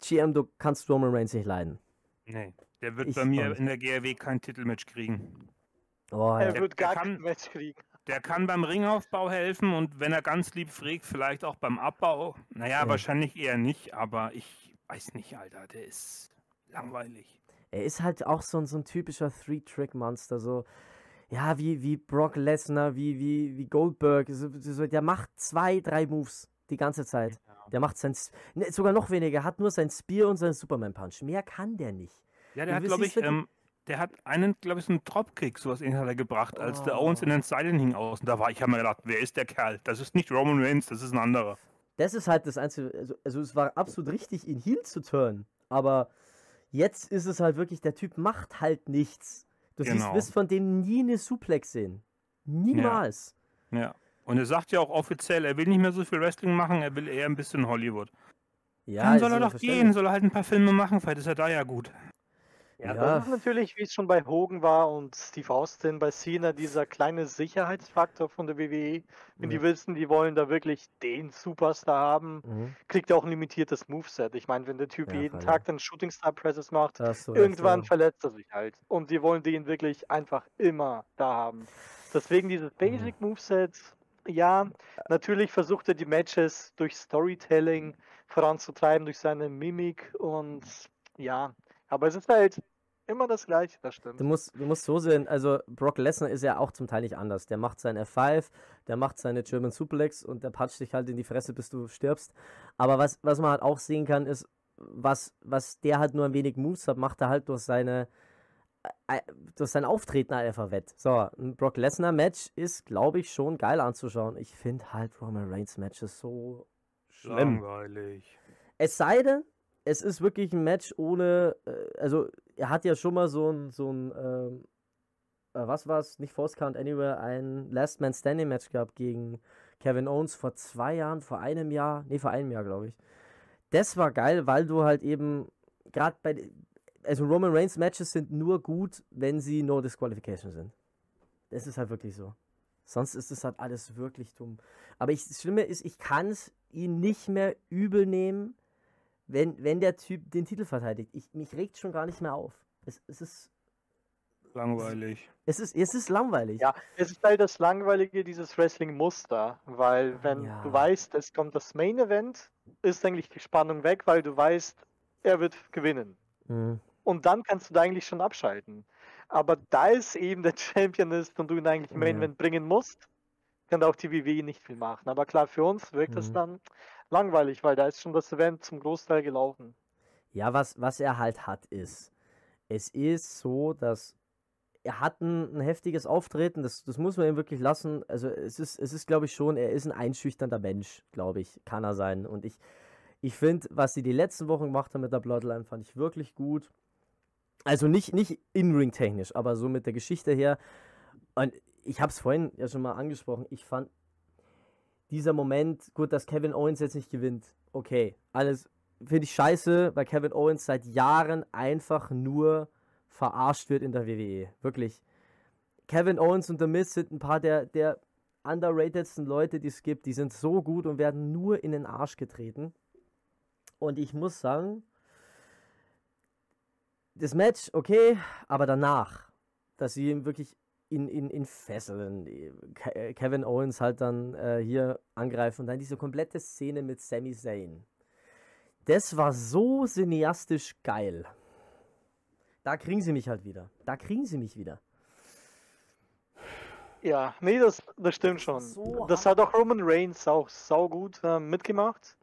GM, du kannst Roman Reigns nicht leiden. Nee, der wird ich bei mir in der GRW kein Titelmatch kriegen. Oh, er wird gar kein Match kriegen. Der kann beim Ringaufbau helfen und wenn er ganz lieb fragt, vielleicht auch beim Abbau. Naja, ja. wahrscheinlich eher nicht, aber ich weiß nicht, Alter, der ist langweilig. Er ist halt auch so, so ein typischer Three-Trick-Monster, so, ja, wie, wie Brock Lesnar, wie, wie, wie Goldberg. So, so, der macht zwei, drei Moves die ganze Zeit. Ja. Der macht sein, ne, sogar noch weniger, hat nur sein Spear und seinen Superman-Punch. Mehr kann der nicht. Ja, der du hat, glaube ich, ähm, der hat einen, glaube ich, so einen Dropkick, sowas hat er gebracht, als oh. der Owens in den Seilen hing außen. Da war ich, habe mir gedacht, wer ist der Kerl? Das ist nicht Roman Reigns, das ist ein anderer. Das ist halt das Einzige, also, also es war absolut richtig, ihn Heal zu turnen, aber jetzt ist es halt wirklich, der Typ macht halt nichts. Du genau. siehst, wirst von denen nie eine Suplex sehen. Niemals. Ja. ja. Und er sagt ja auch offiziell, er will nicht mehr so viel Wrestling machen, er will eher ein bisschen Hollywood. Ja, Dann soll er doch gehen, soll er halt ein paar Filme machen, vielleicht ist er da ja gut. Ja, ja, das ist natürlich, wie es schon bei Hogan war und Steve Austin bei Cena, dieser kleine Sicherheitsfaktor von der WWE. Wenn ja. die wissen, die wollen da wirklich den Superstar haben, mhm. kriegt er auch ein limitiertes Moveset. Ich meine, wenn der Typ ja, jeden Tag ja. dann Shooting Star Presses macht, irgendwann recht, verletzt er sich halt. Und die wollen den wirklich einfach immer da haben. Deswegen dieses mhm. Basic Moveset, ja, natürlich versucht er die Matches durch Storytelling voranzutreiben, durch seine Mimik und ja, aber es ist halt Immer das gleiche, das stimmt. Du musst, du musst so sehen, also Brock Lesnar ist ja auch zum Teil nicht anders. Der macht sein F5, der macht seine German Suplex und der patscht dich halt in die Fresse, bis du stirbst. Aber was, was man halt auch sehen kann, ist, was, was der halt nur ein wenig Moves hat, macht er halt durch seine äh, durch sein Auftreten halt einfach wett. So, ein Brock Lesnar Match ist, glaube ich, schon geil anzuschauen. Ich finde halt Roman Reigns Matches so schlimm. Langweilig. Es sei denn, es ist wirklich ein Match ohne, äh, also er hat ja schon mal so ein, so ein, ähm, äh, was war es, nicht Force Count Anywhere, ein Last Man Standing Match gehabt gegen Kevin Owens vor zwei Jahren, vor einem Jahr, nee, vor einem Jahr, glaube ich. Das war geil, weil du halt eben, gerade bei, also Roman Reigns Matches sind nur gut, wenn sie No Disqualification sind. Das ist halt wirklich so. Sonst ist es halt alles wirklich dumm. Aber ich, das Schlimme ist, ich kann es ihn nicht mehr übel nehmen, wenn, wenn der Typ den Titel verteidigt. Ich, mich regt schon gar nicht mehr auf. Es, es ist. Langweilig. Es ist, es ist langweilig. Ja, es ist halt das Langweilige dieses Wrestling-Muster, weil wenn ja. du weißt, es kommt das Main-Event, ist eigentlich die Spannung weg, weil du weißt, er wird gewinnen. Mhm. Und dann kannst du da eigentlich schon abschalten. Aber da es eben der Champion ist und du ihn eigentlich im Main-Event mhm. bringen musst, kann auch die WWE nicht viel machen. Aber klar, für uns wirkt es mhm. dann langweilig, weil da ist schon das Event zum Großteil gelaufen. Ja, was, was er halt hat, ist, es ist so, dass er hat ein, ein heftiges Auftreten, das, das muss man ihm wirklich lassen. Also es ist, es ist, glaube ich, schon, er ist ein einschüchternder Mensch, glaube ich, kann er sein. Und ich, ich finde, was sie die letzten Wochen gemacht haben mit der Bloodline, fand ich wirklich gut. Also nicht, nicht in-ring-technisch, aber so mit der Geschichte her. Und ich habe es vorhin ja schon mal angesprochen, ich fand dieser Moment, gut, dass Kevin Owens jetzt nicht gewinnt, okay, alles finde ich scheiße, weil Kevin Owens seit Jahren einfach nur verarscht wird in der WWE. Wirklich. Kevin Owens und The Miz sind ein paar der, der underratedsten Leute, die es gibt. Die sind so gut und werden nur in den Arsch getreten. Und ich muss sagen, das Match, okay, aber danach, dass sie ihm wirklich in, in, in Fesseln. Äh, Kevin Owens halt dann äh, hier angreifen und dann diese komplette Szene mit Sami Zayn. das war so cineastisch geil. Da kriegen sie mich halt wieder. Da kriegen sie mich wieder. Ja, nee, das, das stimmt schon. so das hat auch Roman Reigns auch saugut äh, mitgemacht.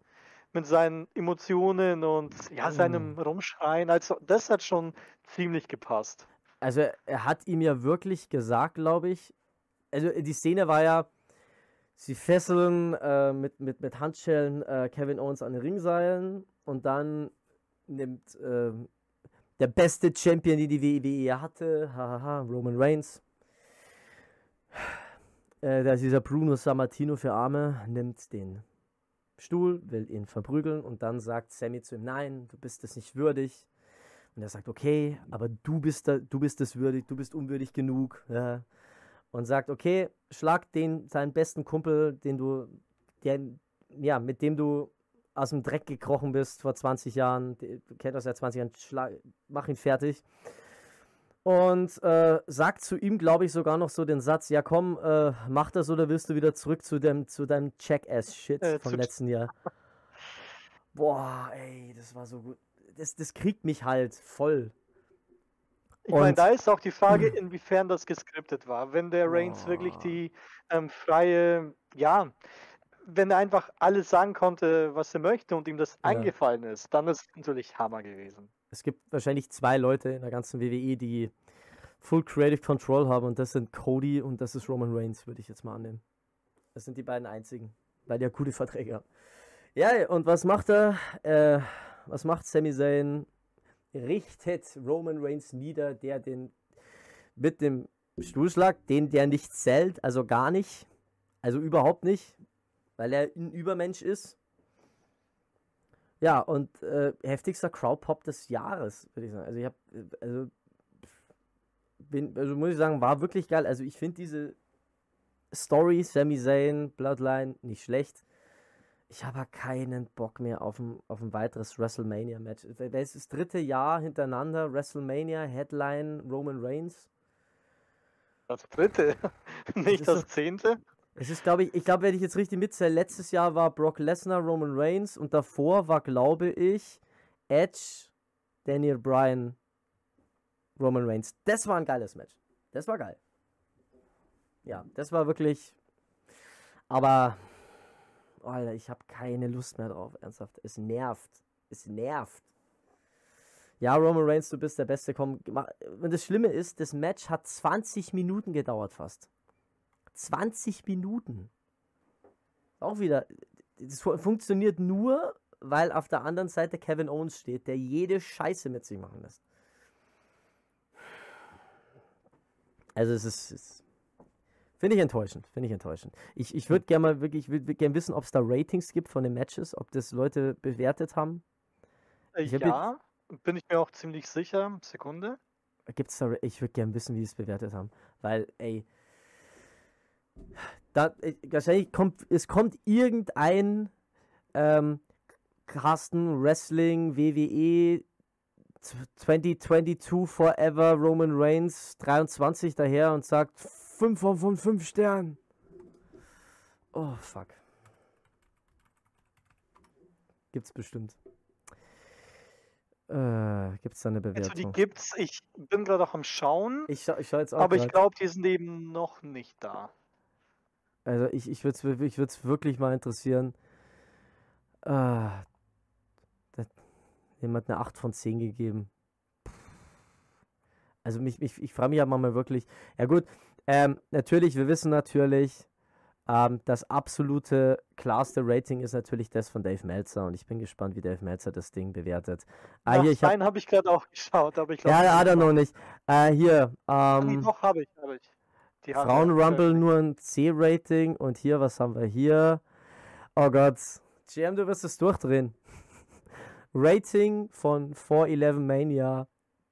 Mit seinen Emotionen und ja, seinem Mm. Rumschreien. Also, das hat schon ziemlich gepasst. Also er hat ihm ja wirklich gesagt, glaube ich. Also die Szene war ja, sie fesseln äh, mit, mit, mit Handschellen äh, Kevin Owens an den Ringseilen und dann nimmt ähm, der beste Champion, die die WWE hatte, hahaha, Roman Reigns. Äh, da ist dieser Bruno Sammartino für Arme, nimmt den Stuhl, will ihn verprügeln und dann sagt Sammy zu ihm, nein, du bist es nicht würdig. Und er sagt, okay, aber du bist, da, du bist es würdig, du bist unwürdig genug. Ja. Und sagt, okay, schlag den, seinen besten Kumpel, den du, der, ja, mit dem du aus dem Dreck gekrochen bist vor 20 Jahren, du kennst das seit 20 Jahren, schlag, mach ihn fertig. Und äh, sagt zu ihm, glaube ich, sogar noch so den Satz, ja komm, äh, mach das oder willst du wieder zurück zu, dem, zu deinem Jackass-Shit Äh, vom letzten Jahr. Boah, ey, das war so gut. Das, das kriegt mich halt voll. Ich meine, Und- da ist auch die Frage, inwiefern das geskriptet war. Wenn der Reigns wirklich Boah. die ähm, freie, ja, wenn er einfach alles sagen konnte, was er möchte und ihm das Ja. eingefallen ist, dann ist es natürlich Hammer gewesen. Es gibt wahrscheinlich zwei Leute in der ganzen WWE, die Full Creative Control haben und das sind Cody und das ist Roman Reigns, würde ich jetzt mal annehmen. Das sind die beiden einzigen, weil die ja gute Verträge haben. Ja, und was macht er? Äh, was macht Sami Zayn? Richtet Roman Reigns nieder, der den mit dem Stuhlschlag, den der nicht zählt, also gar nicht, also überhaupt nicht, weil er ein Übermensch ist. Ja, und äh, heftigster Crowdpop des Jahres, würde ich sagen. Also ich habe, also, bin, also muss ich sagen, war wirklich geil. Also ich finde diese Story, Sami Zayn, Bloodline, nicht schlecht. Ich habe keinen Bock mehr auf ein, auf ein weiteres WrestleMania-Match. Das ist das dritte Jahr hintereinander WrestleMania, Headline, Roman Reigns. Das dritte, nicht das doch- zehnte. Es ist, glaube ich, ich glaube, wenn ich jetzt richtig mitzähle, letztes Jahr war Brock Lesnar, Roman Reigns und davor war, glaube ich, Edge, Daniel Bryan, Roman Reigns. Das war ein geiles Match. Das war geil. Ja, das war wirklich. Aber, Alter, ich habe keine Lust mehr drauf. Ernsthaft. Es nervt. Es nervt. Ja, Roman Reigns, du bist der Beste. Komm. Und das Schlimme ist, das Match hat 20 Minuten gedauert fast. 20 Minuten. Auch wieder, das fu- funktioniert nur, weil auf der anderen Seite Kevin Owens steht, der jede Scheiße mit sich machen lässt. Also es ist, es finde ich enttäuschend, finde ich enttäuschend. Ich, ich würde gerne mal wirklich, würde gerne wissen, ob es da Ratings gibt von den Matches, ob das Leute bewertet haben. Äh, Ich hab ja, bin ich mir auch ziemlich sicher. Sekunde. Gibt's da, ich würde gerne wissen, wie sie es bewertet haben, weil, ey, da, äh, wahrscheinlich kommt, es kommt irgendein ähm, Carsten Wrestling WWE 2022 Forever Roman Reigns 23 daher und sagt 5 von 5, 5 Sternen. Oh, fuck. Gibt's bestimmt. Äh, gibt's da eine Also Bewertung? die gibt's. Ich bin gerade auch am Schauen, Ich, schau, ich schau jetzt auch aber ich grad. glaube, die sind eben noch nicht da. Also ich, ich würde es ich würd's wirklich mal interessieren. Ah, da, jemand eine 8 von 10 gegeben. Also mich, mich, ich frage mich ja mal wirklich. Ja gut, ähm, natürlich, wir wissen natürlich, ähm, das absolute klarste Rating ist natürlich das von Dave Meltzer und ich bin gespannt, wie Dave Meltzer das Ding bewertet. Ah, Ach, hier, ich hab, habe ich gerade auch geschaut, aber ich glaube. ja, hat er noch nicht. Äh, hier, Nee, ähm, doch, habe ich, habe ich. Die hat Frauen Rumble veröffentlicht. nur ein C-Rating und hier, was haben wir hier? Oh Gott. GM, du wirst es durchdrehen. Rating von 411 Mania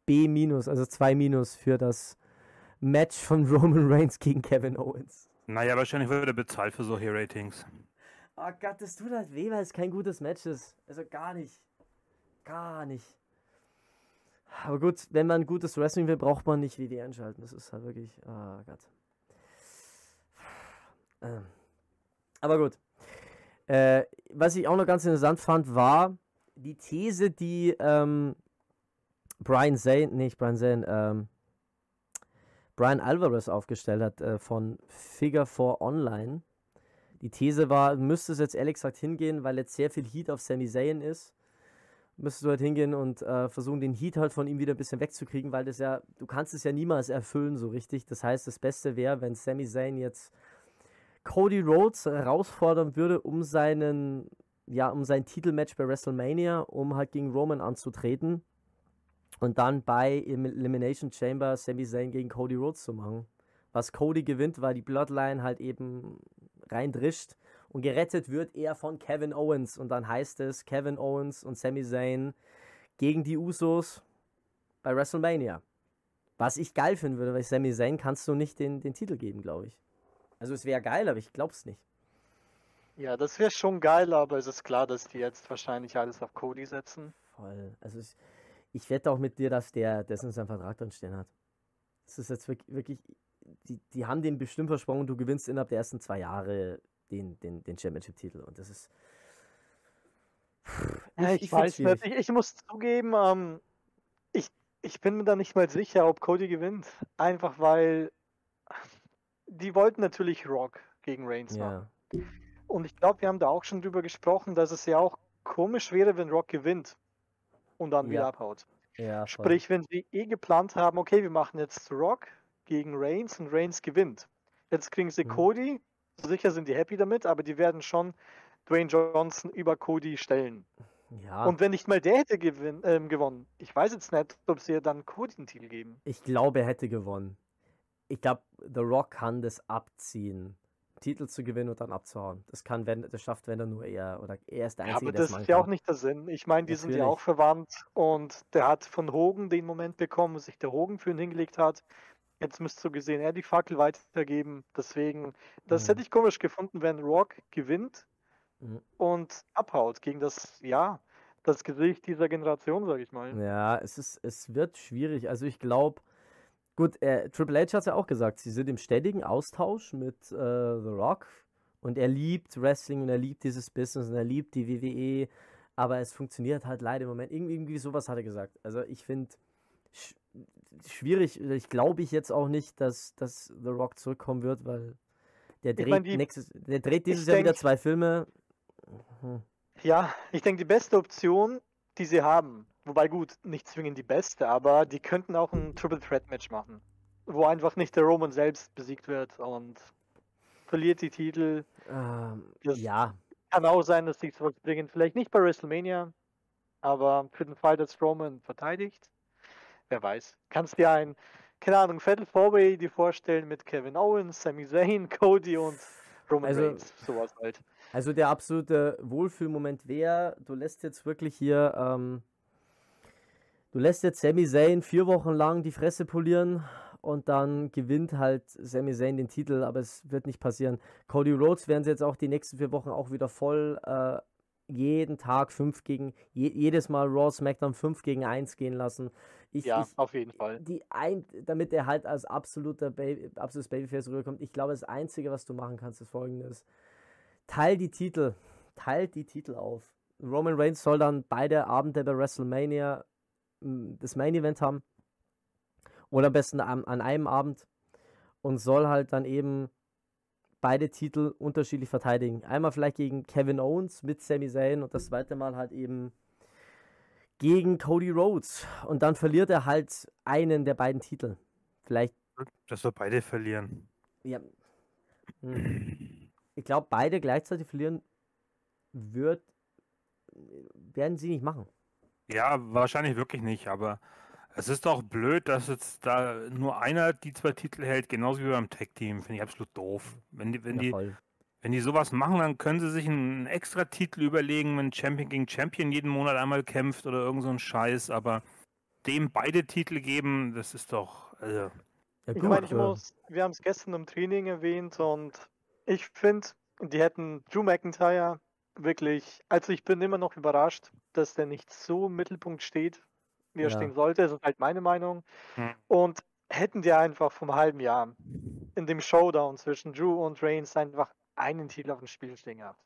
B-, also 2 minus für das Match von Roman Reigns gegen Kevin Owens. Naja, wahrscheinlich wird er bezahlt für solche Ratings. Oh Gott, das tut halt weh, weil es kein gutes Match ist. Also gar nicht. Gar nicht. Aber gut, wenn man gutes Wrestling will, braucht man nicht WD einschalten. Das ist halt wirklich. Oh Gott. Ähm. Aber gut. Äh, was ich auch noch ganz interessant fand, war die These, die ähm, Brian Zane, nicht Brian Zane, ähm, Brian Alvarez aufgestellt hat äh, von Figure 4 Online. Die These war, müsste es jetzt ehrlich gesagt hingehen, weil jetzt sehr viel Heat auf Sami Zayn ist. Müsstest du halt hingehen und äh, versuchen, den Heat halt von ihm wieder ein bisschen wegzukriegen, weil das ja, du kannst es ja niemals erfüllen so richtig. Das heißt, das Beste wäre, wenn Sami Zayn jetzt Cody Rhodes herausfordern würde, um seinen, ja, um sein Titelmatch bei WrestleMania, um halt gegen Roman anzutreten und dann bei Elimination Chamber Sami Zayn gegen Cody Rhodes zu machen. Was Cody gewinnt, weil die Bloodline halt eben reindrischt und gerettet wird er von Kevin Owens und dann heißt es Kevin Owens und Sami Zayn gegen die Usos bei WrestleMania. Was ich geil finden würde, weil Sami Zayn kannst du nicht den, den Titel geben, glaube ich. Also es wäre geil, aber ich glaube es nicht. Ja, das wäre schon geil, aber es ist klar, dass die jetzt wahrscheinlich alles auf Cody setzen. Voll. Also ich, ich wette auch mit dir, dass der dessen seinen Vertrag drin stehen hat. Das ist jetzt wirklich, die, die haben den bestimmt versprochen, du gewinnst innerhalb der ersten zwei Jahre den, den, den Championship-Titel. Und das ist. Ich, ich, ich weiß nicht. Ich, ich, muss zugeben, ähm, ich, ich bin mir da nicht mal sicher, ob Cody gewinnt. Einfach weil die wollten natürlich Rock gegen Reigns ja. machen. Und ich glaube, wir haben da auch schon drüber gesprochen, dass es ja auch komisch wäre, wenn Rock gewinnt und dann ja. wieder abhaut. Ja, Sprich, wenn sie eh geplant haben, okay, wir machen jetzt Rock gegen Reigns und Reigns gewinnt. Jetzt kriegen sie mhm. Cody, sicher sind die happy damit, aber die werden schon Dwayne Johnson über Cody stellen. Ja. Und wenn nicht mal der hätte gewin äh, gewonnen, ich weiß jetzt nicht, ob sie dann Cody den Titel geben. Ich glaube, er hätte gewonnen. Ich glaube, The Rock kann das abziehen. Titel zu gewinnen und dann abzuhauen. Das kann, wenn, das schafft, wenn er nur er oder er ist der Einzige, ja, aber das ist ja auch nicht der Sinn. Ich meine, die Natürlich. sind ja auch verwandt und der hat von Hogan den Moment bekommen, wo sich der Hogan für ihn hingelegt hat. Jetzt müsst du gesehen, er die Fackel weitergeben. Deswegen, das mhm. hätte ich komisch gefunden, wenn Rock gewinnt mhm. und abhaut gegen das, ja, das Gesicht dieser Generation, sage ich mal. Ja, es ist, es wird schwierig. Also ich glaube, Gut, äh, Triple H hat es ja auch gesagt, sie sind im ständigen Austausch mit äh, The Rock und er liebt Wrestling und er liebt dieses Business und er liebt die WWE, aber es funktioniert halt leider im Moment. Irgendwie, irgendwie sowas hat er gesagt. Also ich finde sch schwierig, ich glaube ich jetzt auch nicht, dass, dass The Rock zurückkommen wird, weil der dreht, mein, die, nächstes, der dreht dieses Jahr denk, wieder zwei Filme. Hm. Ja, ich denke, die beste Option, die sie haben, Wobei gut, nicht zwingend die beste, aber die könnten auch ein Triple Threat Match machen. Wo einfach nicht der Roman selbst besiegt wird und verliert die Titel. Ähm, ja. Kann auch sein, dass sie sowas bringen. Vielleicht nicht bei WrestleMania, aber für den Fall, dass Roman verteidigt. Wer weiß. Kannst dir ein, keine Ahnung, Fatal Four-Way dir vorstellen mit Kevin Owens, Sami Zayn, Cody und Roman also, Reigns. Sowas halt. Also der absolute Wohlfühlmoment wäre, du lässt jetzt wirklich hier ähm, du lässt jetzt Sami Zayn vier Wochen lang die Fresse polieren und dann gewinnt halt Sami Zayn den Titel, aber es wird nicht passieren. Cody Rhodes werden sie jetzt auch die nächsten vier Wochen auch wieder voll äh, jeden Tag fünf gegen, je, jedes Mal Raw SmackDown 5 gegen 1 gehen lassen. Ich, ja, ich, auf jeden Fall. Die ein, damit er halt als absoluter Baby, absolutes Babyface rüberkommt. Ich glaube, das Einzige, was du machen kannst, ist folgendes. Teil die Titel. Teilt die Titel auf. Roman Reigns soll dann beide Abende bei WrestleMania das Main Event haben. Oder am besten an, an einem Abend. Und soll halt dann eben beide Titel unterschiedlich verteidigen. Einmal vielleicht gegen Kevin Owens mit Sami Zayn und das zweite Mal halt eben gegen Cody Rhodes. Und dann verliert er halt einen der beiden Titel. Vielleicht. Dass wir beide verlieren. Ja. Hm. Ich glaube, beide gleichzeitig verlieren wird, werden sie nicht machen. Ja, wahrscheinlich wirklich nicht, aber es ist doch blöd, dass jetzt da nur einer die zwei Titel hält, genauso wie beim Tech-Team. Finde ich absolut doof. Wenn die, wenn ja, die, voll. wenn die sowas machen, dann können sie sich einen extra Titel überlegen, wenn Champion gegen Champion jeden Monat einmal kämpft oder irgend so ein Scheiß, aber dem beide Titel geben, das ist doch. Also, ja, ich meine, ich muss, wir haben es gestern im Training erwähnt und ich finde, die hätten Drew McIntyre wirklich, also ich bin immer noch überrascht, dass der nicht so im Mittelpunkt steht, wie er ja. stehen sollte. Das ist halt meine Meinung. Hm. Und hätten die einfach vom halben Jahr in dem Showdown zwischen Drew und Reigns einfach einen Titel auf dem Spiel stehen gehabt.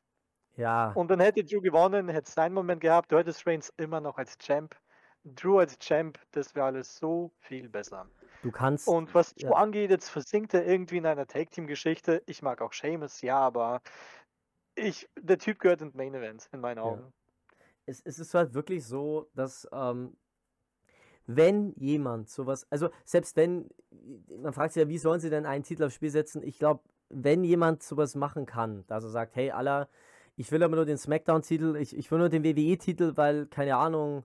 Ja, Und dann hätte Drew gewonnen, hätte seinen Moment gehabt, du hättest Reigns immer noch als Champ. Drew als Champ, das wäre alles so viel besser. du kannst. Und was Drew Ja. angeht, jetzt versinkt er irgendwie in einer Tag-Team-Geschichte. Ich mag auch Sheamus, ja, aber ich, der Typ gehört in den Main Event, in meinen Augen. es, es ist halt wirklich so, dass ähm, wenn jemand sowas, also selbst wenn, man fragt sich ja, wie sollen sie denn einen Titel aufs Spiel setzen? Ich glaube, wenn jemand sowas machen kann, dass er sagt, hey, Allah, ich will aber nur den Smackdown-Titel, ich, ich will nur den WWE-Titel, weil, keine Ahnung,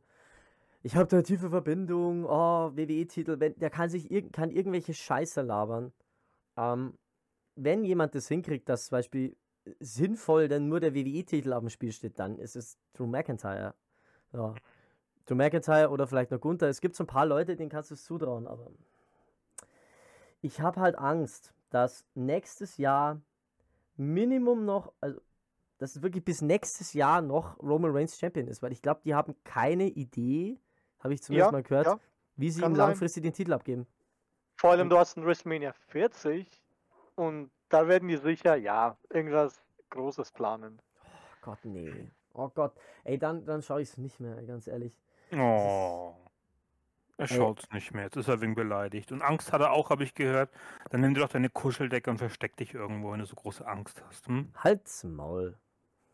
ich habe da eine tiefe Verbindung, oh, WWE-Titel, wenn, der kann sich irg kann irgendwelche Scheiße labern. Ähm, wenn jemand das hinkriegt, dass zum Beispiel sinnvoll denn nur der WWE-Titel auf dem Spiel steht, dann ist es Drew McIntyre. Ja. Drew McIntyre oder vielleicht noch Gunther. Es gibt so ein paar Leute, denen kannst du es zutrauen, aber ich habe halt Angst, dass nächstes Jahr Minimum noch, also dass es wirklich bis nächstes Jahr noch Roman Reigns Champion ist, weil ich glaube, die haben keine Idee, habe ich zumindest Ja, mal gehört, ja, wie sie kann ihm sein. langfristig den Titel abgeben. Vor allem, du hast ein WrestleMania 40 und da werden die sicher, ja, irgendwas Großes planen. Oh Gott, nee. Oh Gott. Ey, dann, dann schaue ich es nicht mehr, ganz ehrlich. Oh. Er Ey. schaut's nicht mehr. Jetzt ist er wegen beleidigt. Und Angst hat er auch, habe ich gehört. Dann nimm dir doch deine Kuscheldecke und versteck dich irgendwo, wenn du so große Angst hast. Hm? Halt's Maul.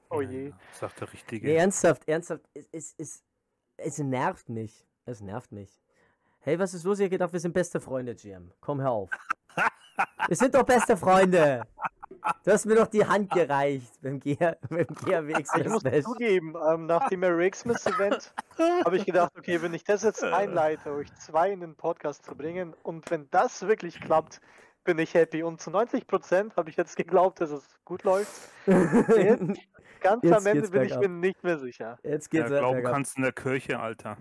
Oh je. ja, Sagt der Richtige. Nee, ernsthaft, ernsthaft. Es, es, es, es nervt mich. Es nervt mich. Hey, was ist los? Ich hab gedacht, wir sind beste Freunde, GM. Komm, hör auf. Wir sind doch beste Freunde. Du hast mir doch die Hand gereicht beim, G beim GRW Ich muss zugeben, ähm, nach dem Merry Xmas Event habe ich gedacht, okay, wenn ich das jetzt einleite, euch zwei in den Podcast zu bringen und wenn das wirklich klappt, bin ich happy. Und zu 90% habe ich jetzt geglaubt, dass es gut läuft. Jetzt, ganz Jetzt am Ende bin ich mir nicht mehr sicher. Jetzt geht's ja, glauben kannst in der Kirche, Alter.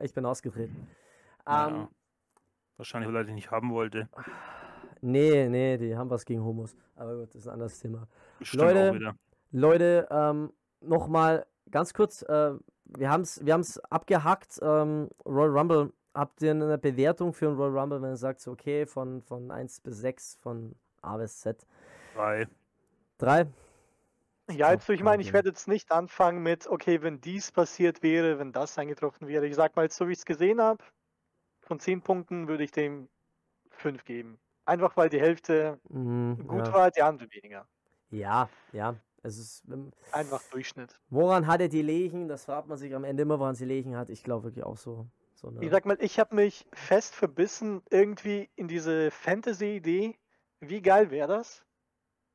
Ich bin ausgetreten. Ja. Ähm, Wahrscheinlich, weil er dich nicht haben wollte. Nee, nee, die haben was gegen Homos. Aber gut, das ist ein anderes Thema. Bestimmt Leute, auch wieder. Leute, ähm, nochmal ganz kurz, äh, wir haben es wir haben's abgehackt. Ähm, Royal Rumble, habt ihr eine Bewertung für einen Royal Rumble, wenn ihr sagt, so, okay, von, von 1 bis 6, von A bis Z? Drei. 3? Ja, jetzt, ich kann meine, ich werde jetzt nicht anfangen mit, okay, wenn dies passiert wäre, wenn das eingetroffen wäre. Ich sag mal, so wie ich es gesehen habe, von 10 Punkten würde ich dem 5 geben. Einfach weil die Hälfte Mhm, gut ja. war, die andere weniger. ja, ja. Es ist, ähm, Einfach Durchschnitt. woran hat er die Legen? Das fragt man sich am Ende immer, woran sie Legen hat. Ich glaube wirklich auch so. so eine, Ich sag mal, ich habe mich fest verbissen irgendwie in diese Fantasy-Idee. Wie geil wäre das?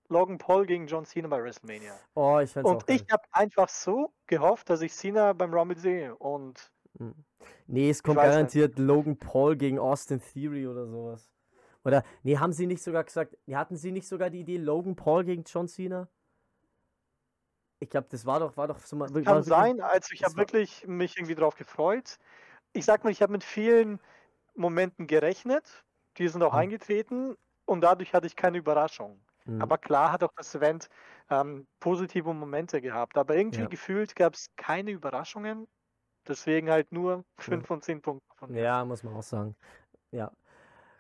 Logan Paul gegen John Cena bei WrestleMania. oh, ich auch Und ich habe einfach so gehofft, dass ich Cena beim Rumble sehe. Und Mhm. Nee, es kommt weiß nicht. garantiert Logan Paul gegen Austin Theory oder sowas. Oder, nee, haben sie nicht sogar gesagt, hatten sie nicht sogar die Idee Logan Paul gegen John Cena? Ich glaube, das war doch, war doch so mal. kann wirklich- sein, also ich habe wirklich mich irgendwie drauf gefreut. Ich sag mal, ich habe mit vielen Momenten gerechnet. Die sind auch Mhm. eingetreten. Und dadurch hatte ich keine Überraschung. Mhm. Aber klar hat auch das Event ähm, positive Momente gehabt. Aber irgendwie Ja. gefühlt gab es keine Überraschungen. Deswegen halt nur 5 von 10 Punkten. Ja, muss man auch sagen. Ja.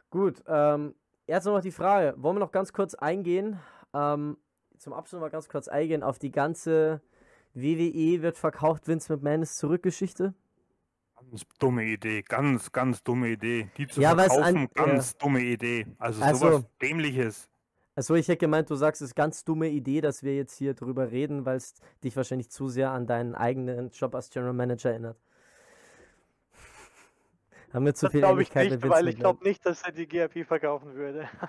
Gut, ähm, jetzt noch die Frage. Wollen wir noch ganz kurz eingehen? Ähm, zum Abschluss mal ganz kurz eingehen auf die ganze WWE wird verkauft, Vince McMahon ist zurück Geschichte. Ganz dumme Idee. Ganz, ganz dumme Idee. Die zu Ja, weil's an- verkaufen, ganz dumme Idee. Also, Also- sowas Dämliches. Also ich hätte gemeint, du sagst, es ist ganz dumme Idee, dass wir jetzt hier drüber reden, weil es dich wahrscheinlich zu sehr an deinen eigenen Job als General Manager erinnert. Haben wir zu Das viel glaube ich nicht, weil ich glaube nicht, dass er die GRP verkaufen würde.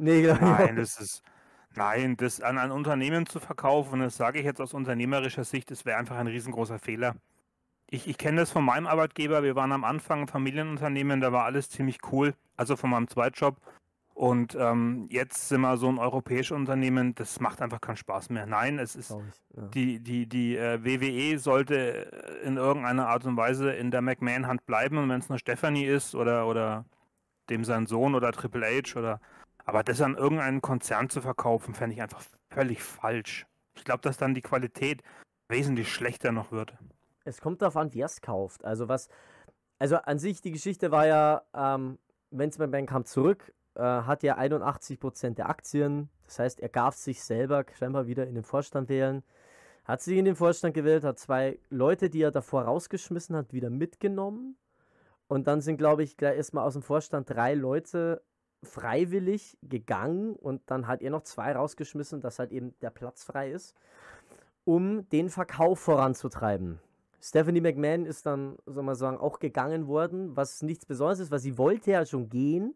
Nee, glaub ich auch Nein, das ist. Nein, das an ein Unternehmen zu verkaufen, das sage ich jetzt aus unternehmerischer Sicht, das wäre einfach ein riesengroßer Fehler. Ich, ich kenne das von meinem Arbeitgeber. Wir waren am Anfang ein Familienunternehmen, da war alles ziemlich cool, also von meinem Zweitjob. Und ähm, jetzt sind wir so ein europäisches Unternehmen, das macht einfach keinen Spaß mehr. Nein, es ist ja. die, die, die äh, WWE sollte äh, in irgendeiner Art und Weise in der McMahon-Hand bleiben und wenn es nur Stephanie ist oder, oder dem sein Sohn oder Triple H oder aber das an irgendeinen Konzern zu verkaufen, fände ich einfach völlig falsch. Ich glaube, dass dann die Qualität wesentlich schlechter noch wird. Es kommt darauf an, wer es kauft. Also was, also an sich die Geschichte war ja, ähm, Vince McMahon kam zurück, äh, hat ja 81% der Aktien. Das heißt, er darf sich selber scheinbar wieder in den Vorstand wählen. hat sich in den Vorstand gewählt, hat zwei Leute, die er davor rausgeschmissen hat, wieder mitgenommen. Und dann sind, glaube ich, gleich erstmal aus dem Vorstand drei Leute freiwillig gegangen und dann hat er noch zwei rausgeschmissen, dass halt eben der Platz frei ist, um den Verkauf voranzutreiben. Stephanie McMahon ist dann, soll man sagen, auch gegangen worden, was nichts Besonderes ist, weil sie wollte ja schon gehen,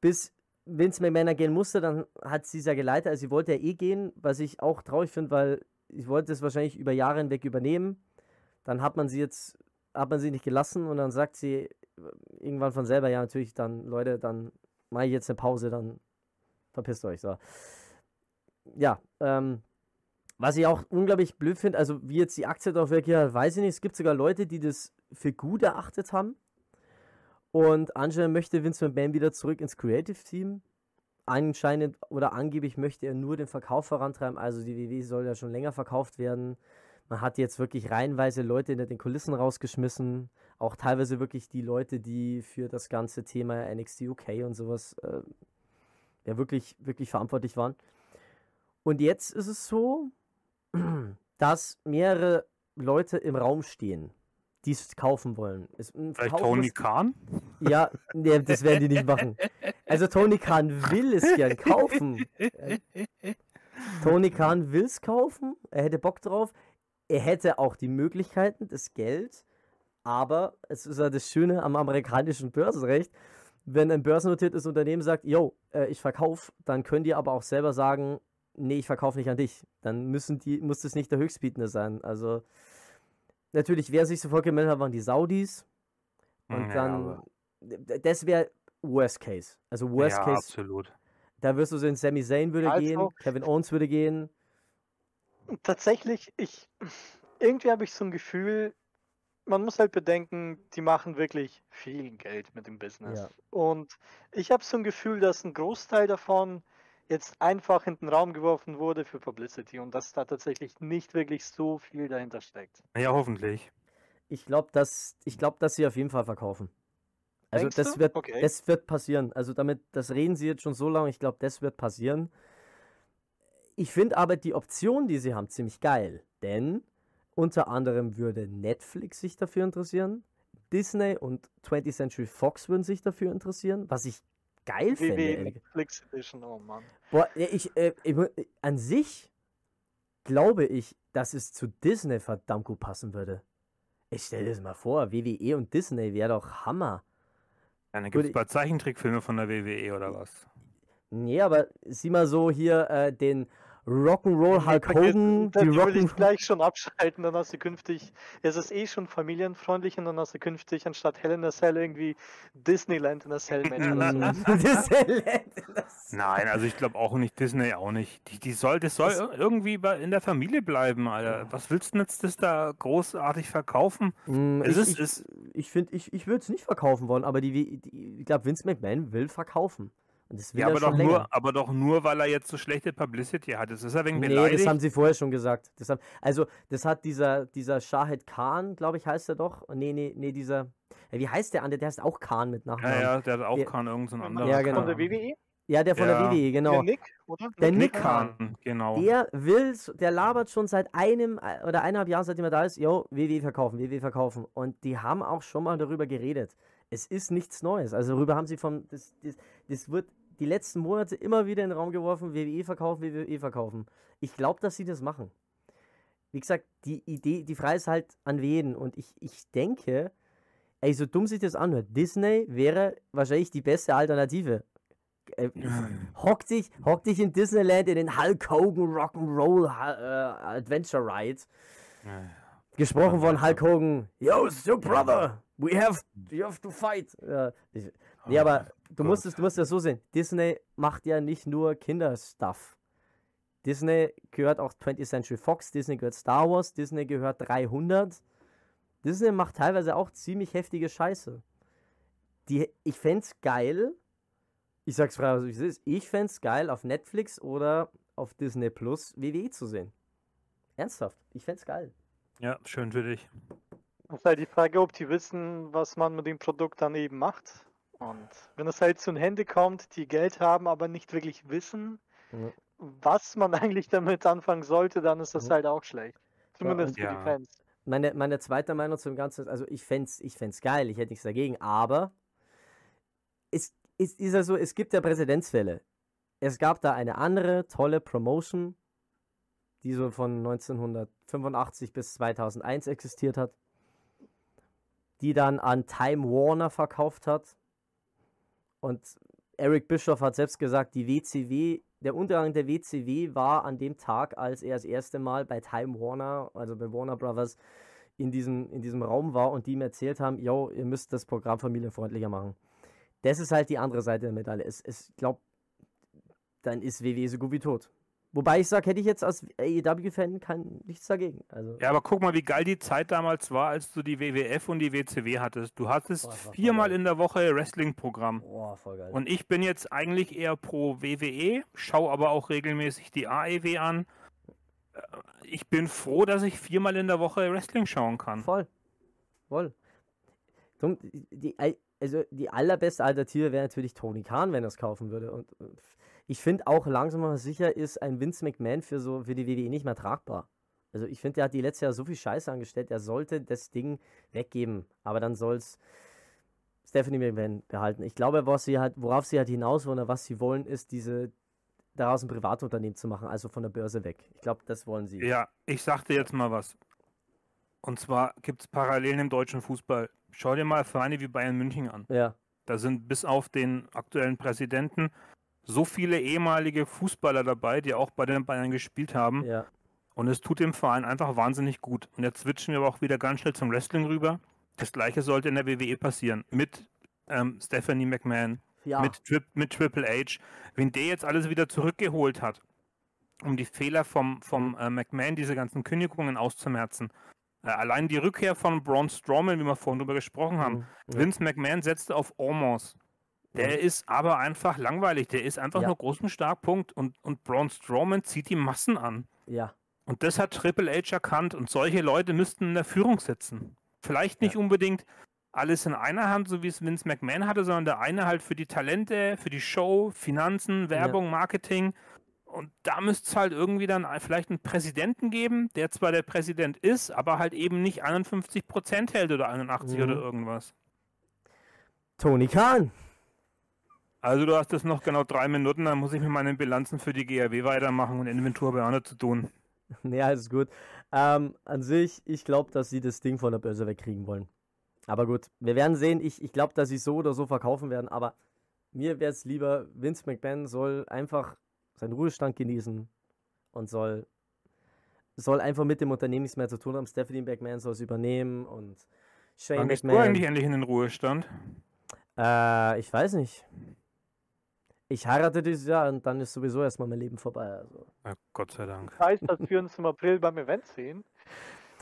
bis Vince McMahon gehen musste, dann hat sie es ja geleitet, also sie wollte ja eh gehen, was ich auch traurig finde, weil ich wollte es wahrscheinlich über Jahre hinweg übernehmen. Dann hat man sie jetzt, hat man sie nicht gelassen und dann sagt sie irgendwann von selber, ja natürlich, dann Leute, dann mache ich jetzt eine Pause, dann verpisst euch. So. Ja, ähm, was ich auch unglaublich blöd finde, also wie jetzt die Aktie darauf reagiert, weiß ich nicht. Es gibt sogar Leute, die das für gut erachtet haben. Und anscheinend möchte Vince McMahon wieder zurück ins Creative Team. Anscheinend oder angeblich möchte er nur den Verkauf vorantreiben. Also die WWE soll ja schon länger verkauft werden. Man hat jetzt wirklich reihenweise Leute hinter den Kulissen rausgeschmissen. Auch teilweise wirklich die Leute, die für das ganze Thema NXT UK und sowas äh, ja wirklich, wirklich verantwortlich waren. Und jetzt ist es so, dass mehrere Leute im Raum stehen, die es kaufen wollen. Es, Vielleicht Tony Khan? Ja, nee, das werden die nicht machen. Also Tony Khan will es gern kaufen. Tony Khan will es kaufen, er hätte Bock drauf. Er hätte auch die Möglichkeiten, das Geld, aber es ist ja das Schöne am amerikanischen Börsenrecht, wenn ein börsennotiertes Unternehmen sagt, yo, äh, ich verkaufe, dann können die aber auch selber sagen, nee, ich verkaufe nicht an dich. Dann müssen die, muss das nicht der Höchstbietende sein. Also, natürlich, wer sich sofort gemeldet hat, waren die Saudis. Und ja, dann, das wäre Worst Case. Also, Worst ja, Case. absolut. Da wirst du sehen, Sami Zayn würde also, gehen, Kevin Owens würde gehen. Tatsächlich, ich, irgendwie habe ich so ein Gefühl, man muss halt bedenken, die machen wirklich viel Geld mit dem Business. Ja. Und ich habe so ein Gefühl, dass ein Großteil davon jetzt einfach in den Raum geworfen wurde für Publicity und dass da tatsächlich nicht wirklich so viel dahinter steckt. Ja, hoffentlich. Ich glaube, dass, glaub, dass sie auf jeden Fall verkaufen. Also das wird, okay. das wird passieren. Also damit, das reden sie jetzt schon so lange, ich glaube, das wird passieren. Ich finde aber die Option, die sie haben, ziemlich geil. Denn unter anderem würde Netflix sich dafür interessieren, Disney und 20th Century Fox würden sich dafür interessieren, was ich geil finde. Netflix Edition, oh Mann. Boah, ich, äh, ich, an sich glaube ich, dass es zu Disney verdammt gut passen würde. Ich stell dir das mal vor, WWE und Disney wäre doch Hammer. Ja, dann gibt es ein paar Zeichentrickfilme von der WWE oder was? Nee, aber sieh mal so hier äh, den Rock'n'Roll Hulk Hogan. Dann würde ich gleich schon abschalten, dann hast du künftig, es ist eh schon familienfreundlich und dann hast du künftig anstatt Hell in a Cell irgendwie Disneyland in a Cell Disneyland Nein, also ich glaube auch nicht, Disney auch nicht. Die, die soll, das soll das irgendwie in der Familie bleiben, Alter. Was willst du jetzt das da großartig verkaufen? Mm, es ich, ist, ich, ich finde, ich, ich würde es nicht verkaufen wollen, aber die, die ich glaube, Vince McMahon will verkaufen ja, aber doch, nur, aber doch nur, weil er jetzt so schlechte Publicity hat. Das ist er wegen beleidigt. Nee, das haben sie vorher schon gesagt. Das haben, also, das hat dieser, dieser Shahid Khan, glaube ich, heißt er doch. Nee, nee, nee, dieser. Wie heißt der andere? Der heißt auch Khan mit Nachnamen. Ja, ja, der hat auch der, Khan, irgendein anderer. Ja, genau. Von der WWE? Ja, der von ja. der WWE, genau. Der Nick, oder? Der Nick Khan. genau. Der will, der labert schon seit einem oder eineinhalb Jahren, seitdem er da ist, yo, WWE verkaufen, WWE verkaufen. Und die haben auch schon mal darüber geredet. Es ist nichts Neues. Also darüber haben sie vom, das, das, das wird die letzten Monate immer wieder in den Raum geworfen, WWE verkaufen, WWE verkaufen. Ich glaube, dass sie das machen. Wie gesagt, die Idee, die Frage ist halt an wen. Und ich, ich denke, ey, so dumm sich das anhört, Disney wäre wahrscheinlich die beste Alternative. Äh, hock, dich, hock dich in Disneyland in den Hulk Hogan Rock'n'Roll äh, Adventure Ride. Gesprochen von Hulk Hogan. Yo, it's your brother. We have, we have to fight. Ja, ich, nee, aber du musst, es, du musst es so sehen. Disney macht ja nicht nur Kinderstuff. Disney gehört auch 20th Century Fox, Disney gehört Star Wars, Disney gehört 300. Disney macht teilweise auch ziemlich heftige Scheiße. Die, ich fände es geil, ich sag's frei, wie es ist, ich fände es geil, auf Netflix oder auf Disney Plus WWE zu sehen. Ernsthaft, ich fände es geil. Ja, schön für dich. Das ist halt die Frage, ob die wissen, was man mit dem Produkt dann eben macht. Und wenn es halt zu den Händen kommt, die Geld haben, aber nicht wirklich wissen, ja. was man eigentlich damit anfangen sollte, dann ist das Mhm. halt auch schlecht. Zumindest für Ja. die Fans. Meine, meine zweite Meinung zum Ganzen ist, also ich fände es ich fänd's geil, ich hätte nichts dagegen, aber es, es ist ja so, es gibt ja Präzedenzfälle. Es gab da eine andere tolle Promotion, die so von 1985 bis 2001 existiert hat, die dann an Time Warner verkauft hat. Und Eric Bischoff hat selbst gesagt, die WCW, der Untergang der WCW war an dem Tag, als er das erste Mal bei Time Warner, also bei Warner Brothers, in diesem, in diesem Raum war und die ihm erzählt haben, yo, ihr müsst das Programm familienfreundlicher machen. Das ist halt die andere Seite der Medaille. Es, es, ich glaube, dann ist WWE so gut wie tot. Wobei ich sage, hätte ich jetzt als AEW-Fan kein nichts dagegen. Also, Ja, aber guck mal, wie geil die Zeit damals war, als du die WWF und die WCW hattest. Du hattest Boah, viermal in der Woche Wrestling-Programm. boah, voll geil. Und ich bin jetzt eigentlich eher pro WWE, schaue aber auch regelmäßig die AEW an. Äh, Ich bin froh, dass ich viermal in der Woche Wrestling schauen kann. Voll. Voll. Die- also die allerbeste Alternative wäre natürlich Tony Khan, wenn er es kaufen würde. Und äh, ich finde auch langsam aber sicher ist ein Vince McMahon für so für die WWE nicht mehr tragbar. Also ich finde, der hat die letztes Jahr so viel Scheiße angestellt, er sollte das Ding weggeben. Aber dann soll es Stephanie McMahon behalten. Ich glaube, was sie halt, worauf sie halt hinaus wollen, oder was sie wollen, ist diese daraus ein Privatunternehmen zu machen, also von der Börse weg. Ich glaube, das wollen sie. Ja, ich sagte jetzt mal was. Und zwar gibt es Parallelen im deutschen Fußball. Schau dir mal Vereine wie Bayern München an. Ja, Da sind bis auf den aktuellen Präsidenten so viele ehemalige Fußballer dabei, die auch bei den Bayern gespielt haben. ja. Und es tut dem Verein einfach wahnsinnig gut. Und jetzt switchen wir aber auch wieder ganz schnell zum Wrestling rüber. Das gleiche sollte in der WWE passieren. Mit ähm, Stephanie McMahon, Ja, mit, Tri mit Triple H. Wenn der jetzt alles wieder zurückgeholt hat, um die Fehler vom, vom äh, McMahon, diese ganzen Kündigungen auszumerzen. Äh, allein die Rückkehr von Braun Strowman, wie wir vorhin drüber gesprochen haben. Mhm. Vince McMahon setzte auf Omos. Der ist aber einfach langweilig. Der ist einfach Ja. nur großen Starkpunkt und, und Braun Strowman zieht die Massen an. ja. Und das hat Triple H erkannt und solche Leute müssten in der Führung sitzen. Vielleicht nicht unbedingt alles in einer Hand, so wie es Vince McMahon hatte, sondern der eine halt für die Talente, für die Show, Finanzen, Werbung, Marketing. Und da müsste es halt irgendwie dann vielleicht einen Präsidenten geben, der zwar der Präsident ist, aber halt eben nicht 51 Prozent hält oder 81 Mhm. oder irgendwas. Tony Khan. Also du hast jetzt noch genau drei Minuten, dann muss ich mit meinen Bilanzen für die GRW weitermachen und Inventur bei Arne zu tun. Ja, alles gut. Ähm, an sich, ich glaube, dass sie das Ding von der Börse wegkriegen wollen. Aber gut, wir werden sehen. Ich, ich glaube, dass sie so oder so verkaufen werden. Aber mir wäre es lieber, Vince McMahon soll einfach seinen Ruhestand genießen und soll, soll einfach mit dem Unternehmen nichts mehr zu tun haben. Stephanie McMahon soll es übernehmen und Shane Wann gehst du McMahon. eigentlich endlich in den Ruhestand? Äh, ich weiß nicht. Ich heirate dieses Jahr und dann ist sowieso erstmal mein Leben vorbei. Also. Ja, Gott sei Dank. Das heißt, dass wir uns im April beim Event sehen.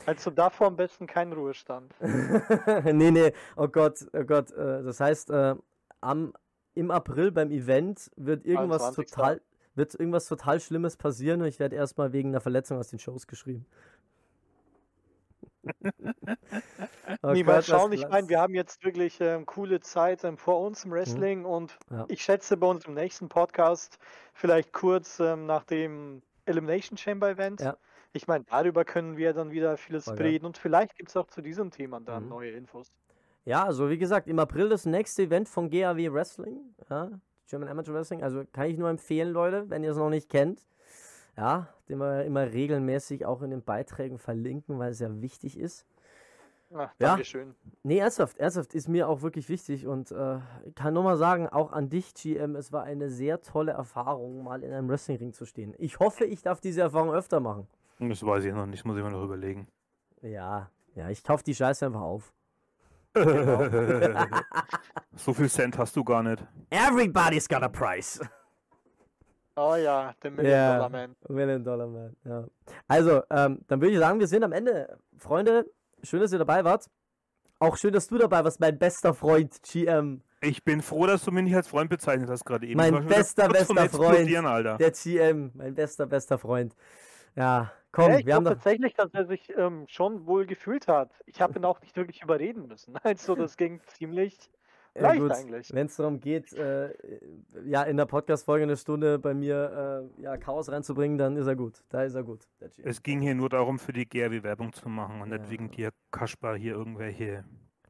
Also davor am besten kein Ruhestand. nee, nee, oh Gott, oh Gott. Äh, das heißt, äh, am, im April beim Event wird irgendwas 21.. total, wird irgendwas total Schlimmes passieren und ich werde erstmal wegen einer Verletzung aus den Shows geschrieben. Oh Gott, mal schauen. Ich meine, wir haben jetzt wirklich ähm, coole Zeit ähm, vor uns im Wrestling und Mhm. Ja. ich schätze bei unserem nächsten Podcast vielleicht kurz ähm, nach dem Elimination Chamber Event. Ja. Ich meine, darüber können wir dann wieder vieles Voll geil. reden und vielleicht gibt es auch zu diesem Thema dann Mhm. neue Infos. Ja, also wie gesagt, im April das nächste Event von GAW Wrestling, ja, German Amateur Wrestling. Also kann ich nur empfehlen, Leute, wenn ihr es noch nicht kennt. Ja, den wir immer regelmäßig auch in den Beiträgen verlinken, weil es ja wichtig ist. Ja. Dankeschön. Nee, ernsthaft, ernsthaft ist mir auch wirklich wichtig und äh, ich kann nur mal sagen, auch an dich, GM, es war eine sehr tolle Erfahrung, mal in einem Wrestlingring zu stehen. Ich hoffe, ich darf diese Erfahrung öfter machen. Das weiß ich noch nicht, muss ich mir noch überlegen. Ja, ja, ich kaufe die Scheiße einfach auf. so viel Cent hast du gar nicht. Everybody's got a price. Oh ja, der Million Ja. Dollar Man. Million Dollar Man, ja. Also, ähm, dann würde ich sagen, wir sind am Ende. Freunde, schön, dass ihr dabei wart. Auch schön, dass du dabei warst, mein bester Freund, GM. Ich bin froh, dass du mich nicht als Freund bezeichnet hast gerade eben. Mein bester, bester Freund. Alter. Der GM, mein bester, bester Freund. Ja, komm, Ja, ich wir haben doch. tatsächlich, dass er sich ähm, schon wohl gefühlt hat. Ich habe ihn auch nicht wirklich überreden müssen. Also das ging ziemlich Leicht gut, eigentlich. Wenn es darum geht, äh, ja, in der Podcast-Folge eine Stunde bei mir äh, ja, Chaos reinzubringen, dann ist er gut. Da ist er gut. Es ging hier nur darum, für die GRW Werbung zu machen und Ja. nicht wegen dir, Kaspar, hier irgendwelche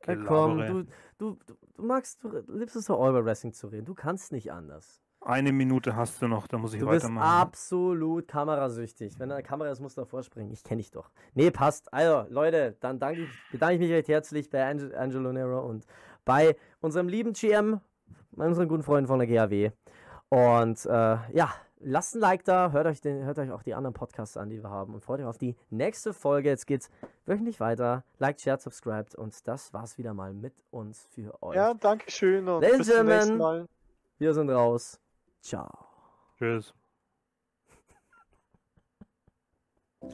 Ja, komm, du, du, du, du magst, du liebst es so all über Wrestling zu reden. Du kannst nicht anders. Eine Minute hast du noch, da muss ich Du bist weitermachen. absolut kamerasüchtig. Wenn da eine Kamera ist, musst du davor springen. Ich kenne dich doch. Nee, passt. Also, Leute, dann danke ich, bedanke ich mich recht herzlich bei Ange Angelo Nero und bei unserem lieben GM, bei unseren guten Freunden von der GAW. Und äh, ja, lasst ein Like da, hört euch, den, hört euch auch die anderen Podcasts an, die wir haben und freut euch auf die nächste Folge. Jetzt geht's wöchentlich weiter. Liked, shared, subscribed und das war's wieder mal mit uns für euch. Ja, danke schön und Ladies bis zum nächsten. Mal. Wir sind raus. Ciao. Tschüss.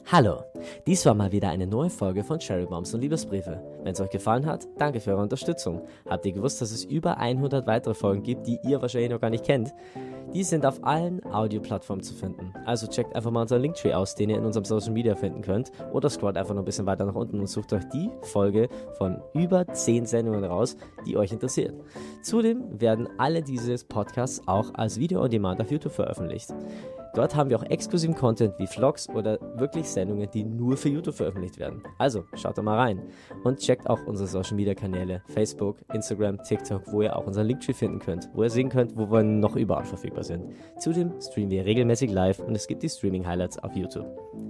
Hallo, dies war mal wieder eine neue Folge von Cherry Bombs und Liebesbriefe. Wenn es euch gefallen hat, danke für eure Unterstützung. Habt ihr gewusst, dass es über 100 weitere Folgen gibt, die ihr wahrscheinlich noch gar nicht kennt? Die sind auf allen Audioplattformen zu finden. Also checkt einfach mal unseren Linktree aus, den ihr in unserem Social Media finden könnt. Oder scrollt einfach noch ein bisschen weiter nach unten und sucht euch die Folge von über 10 Sendungen raus, die euch interessiert. Zudem werden alle diese Podcasts auch als Video on Demand auf YouTube veröffentlicht. Dort haben wir auch exklusiven Content wie Vlogs oder wirklich Sendungen, die nur für YouTube veröffentlicht werden. Also schaut da mal rein und checkt auch unsere Social Media Kanäle Facebook, Instagram, TikTok, wo ihr auch unseren Linktree finden könnt, wo ihr sehen könnt, wo wir noch überall verfügbar sind. Zudem streamen wir regelmäßig live und es gibt die Streaming Highlights auf YouTube.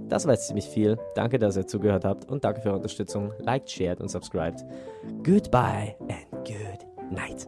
Das war jetzt ziemlich viel. Danke, dass ihr zugehört habt und danke für eure Unterstützung. Liked, shared und subscribed. Goodbye and good night.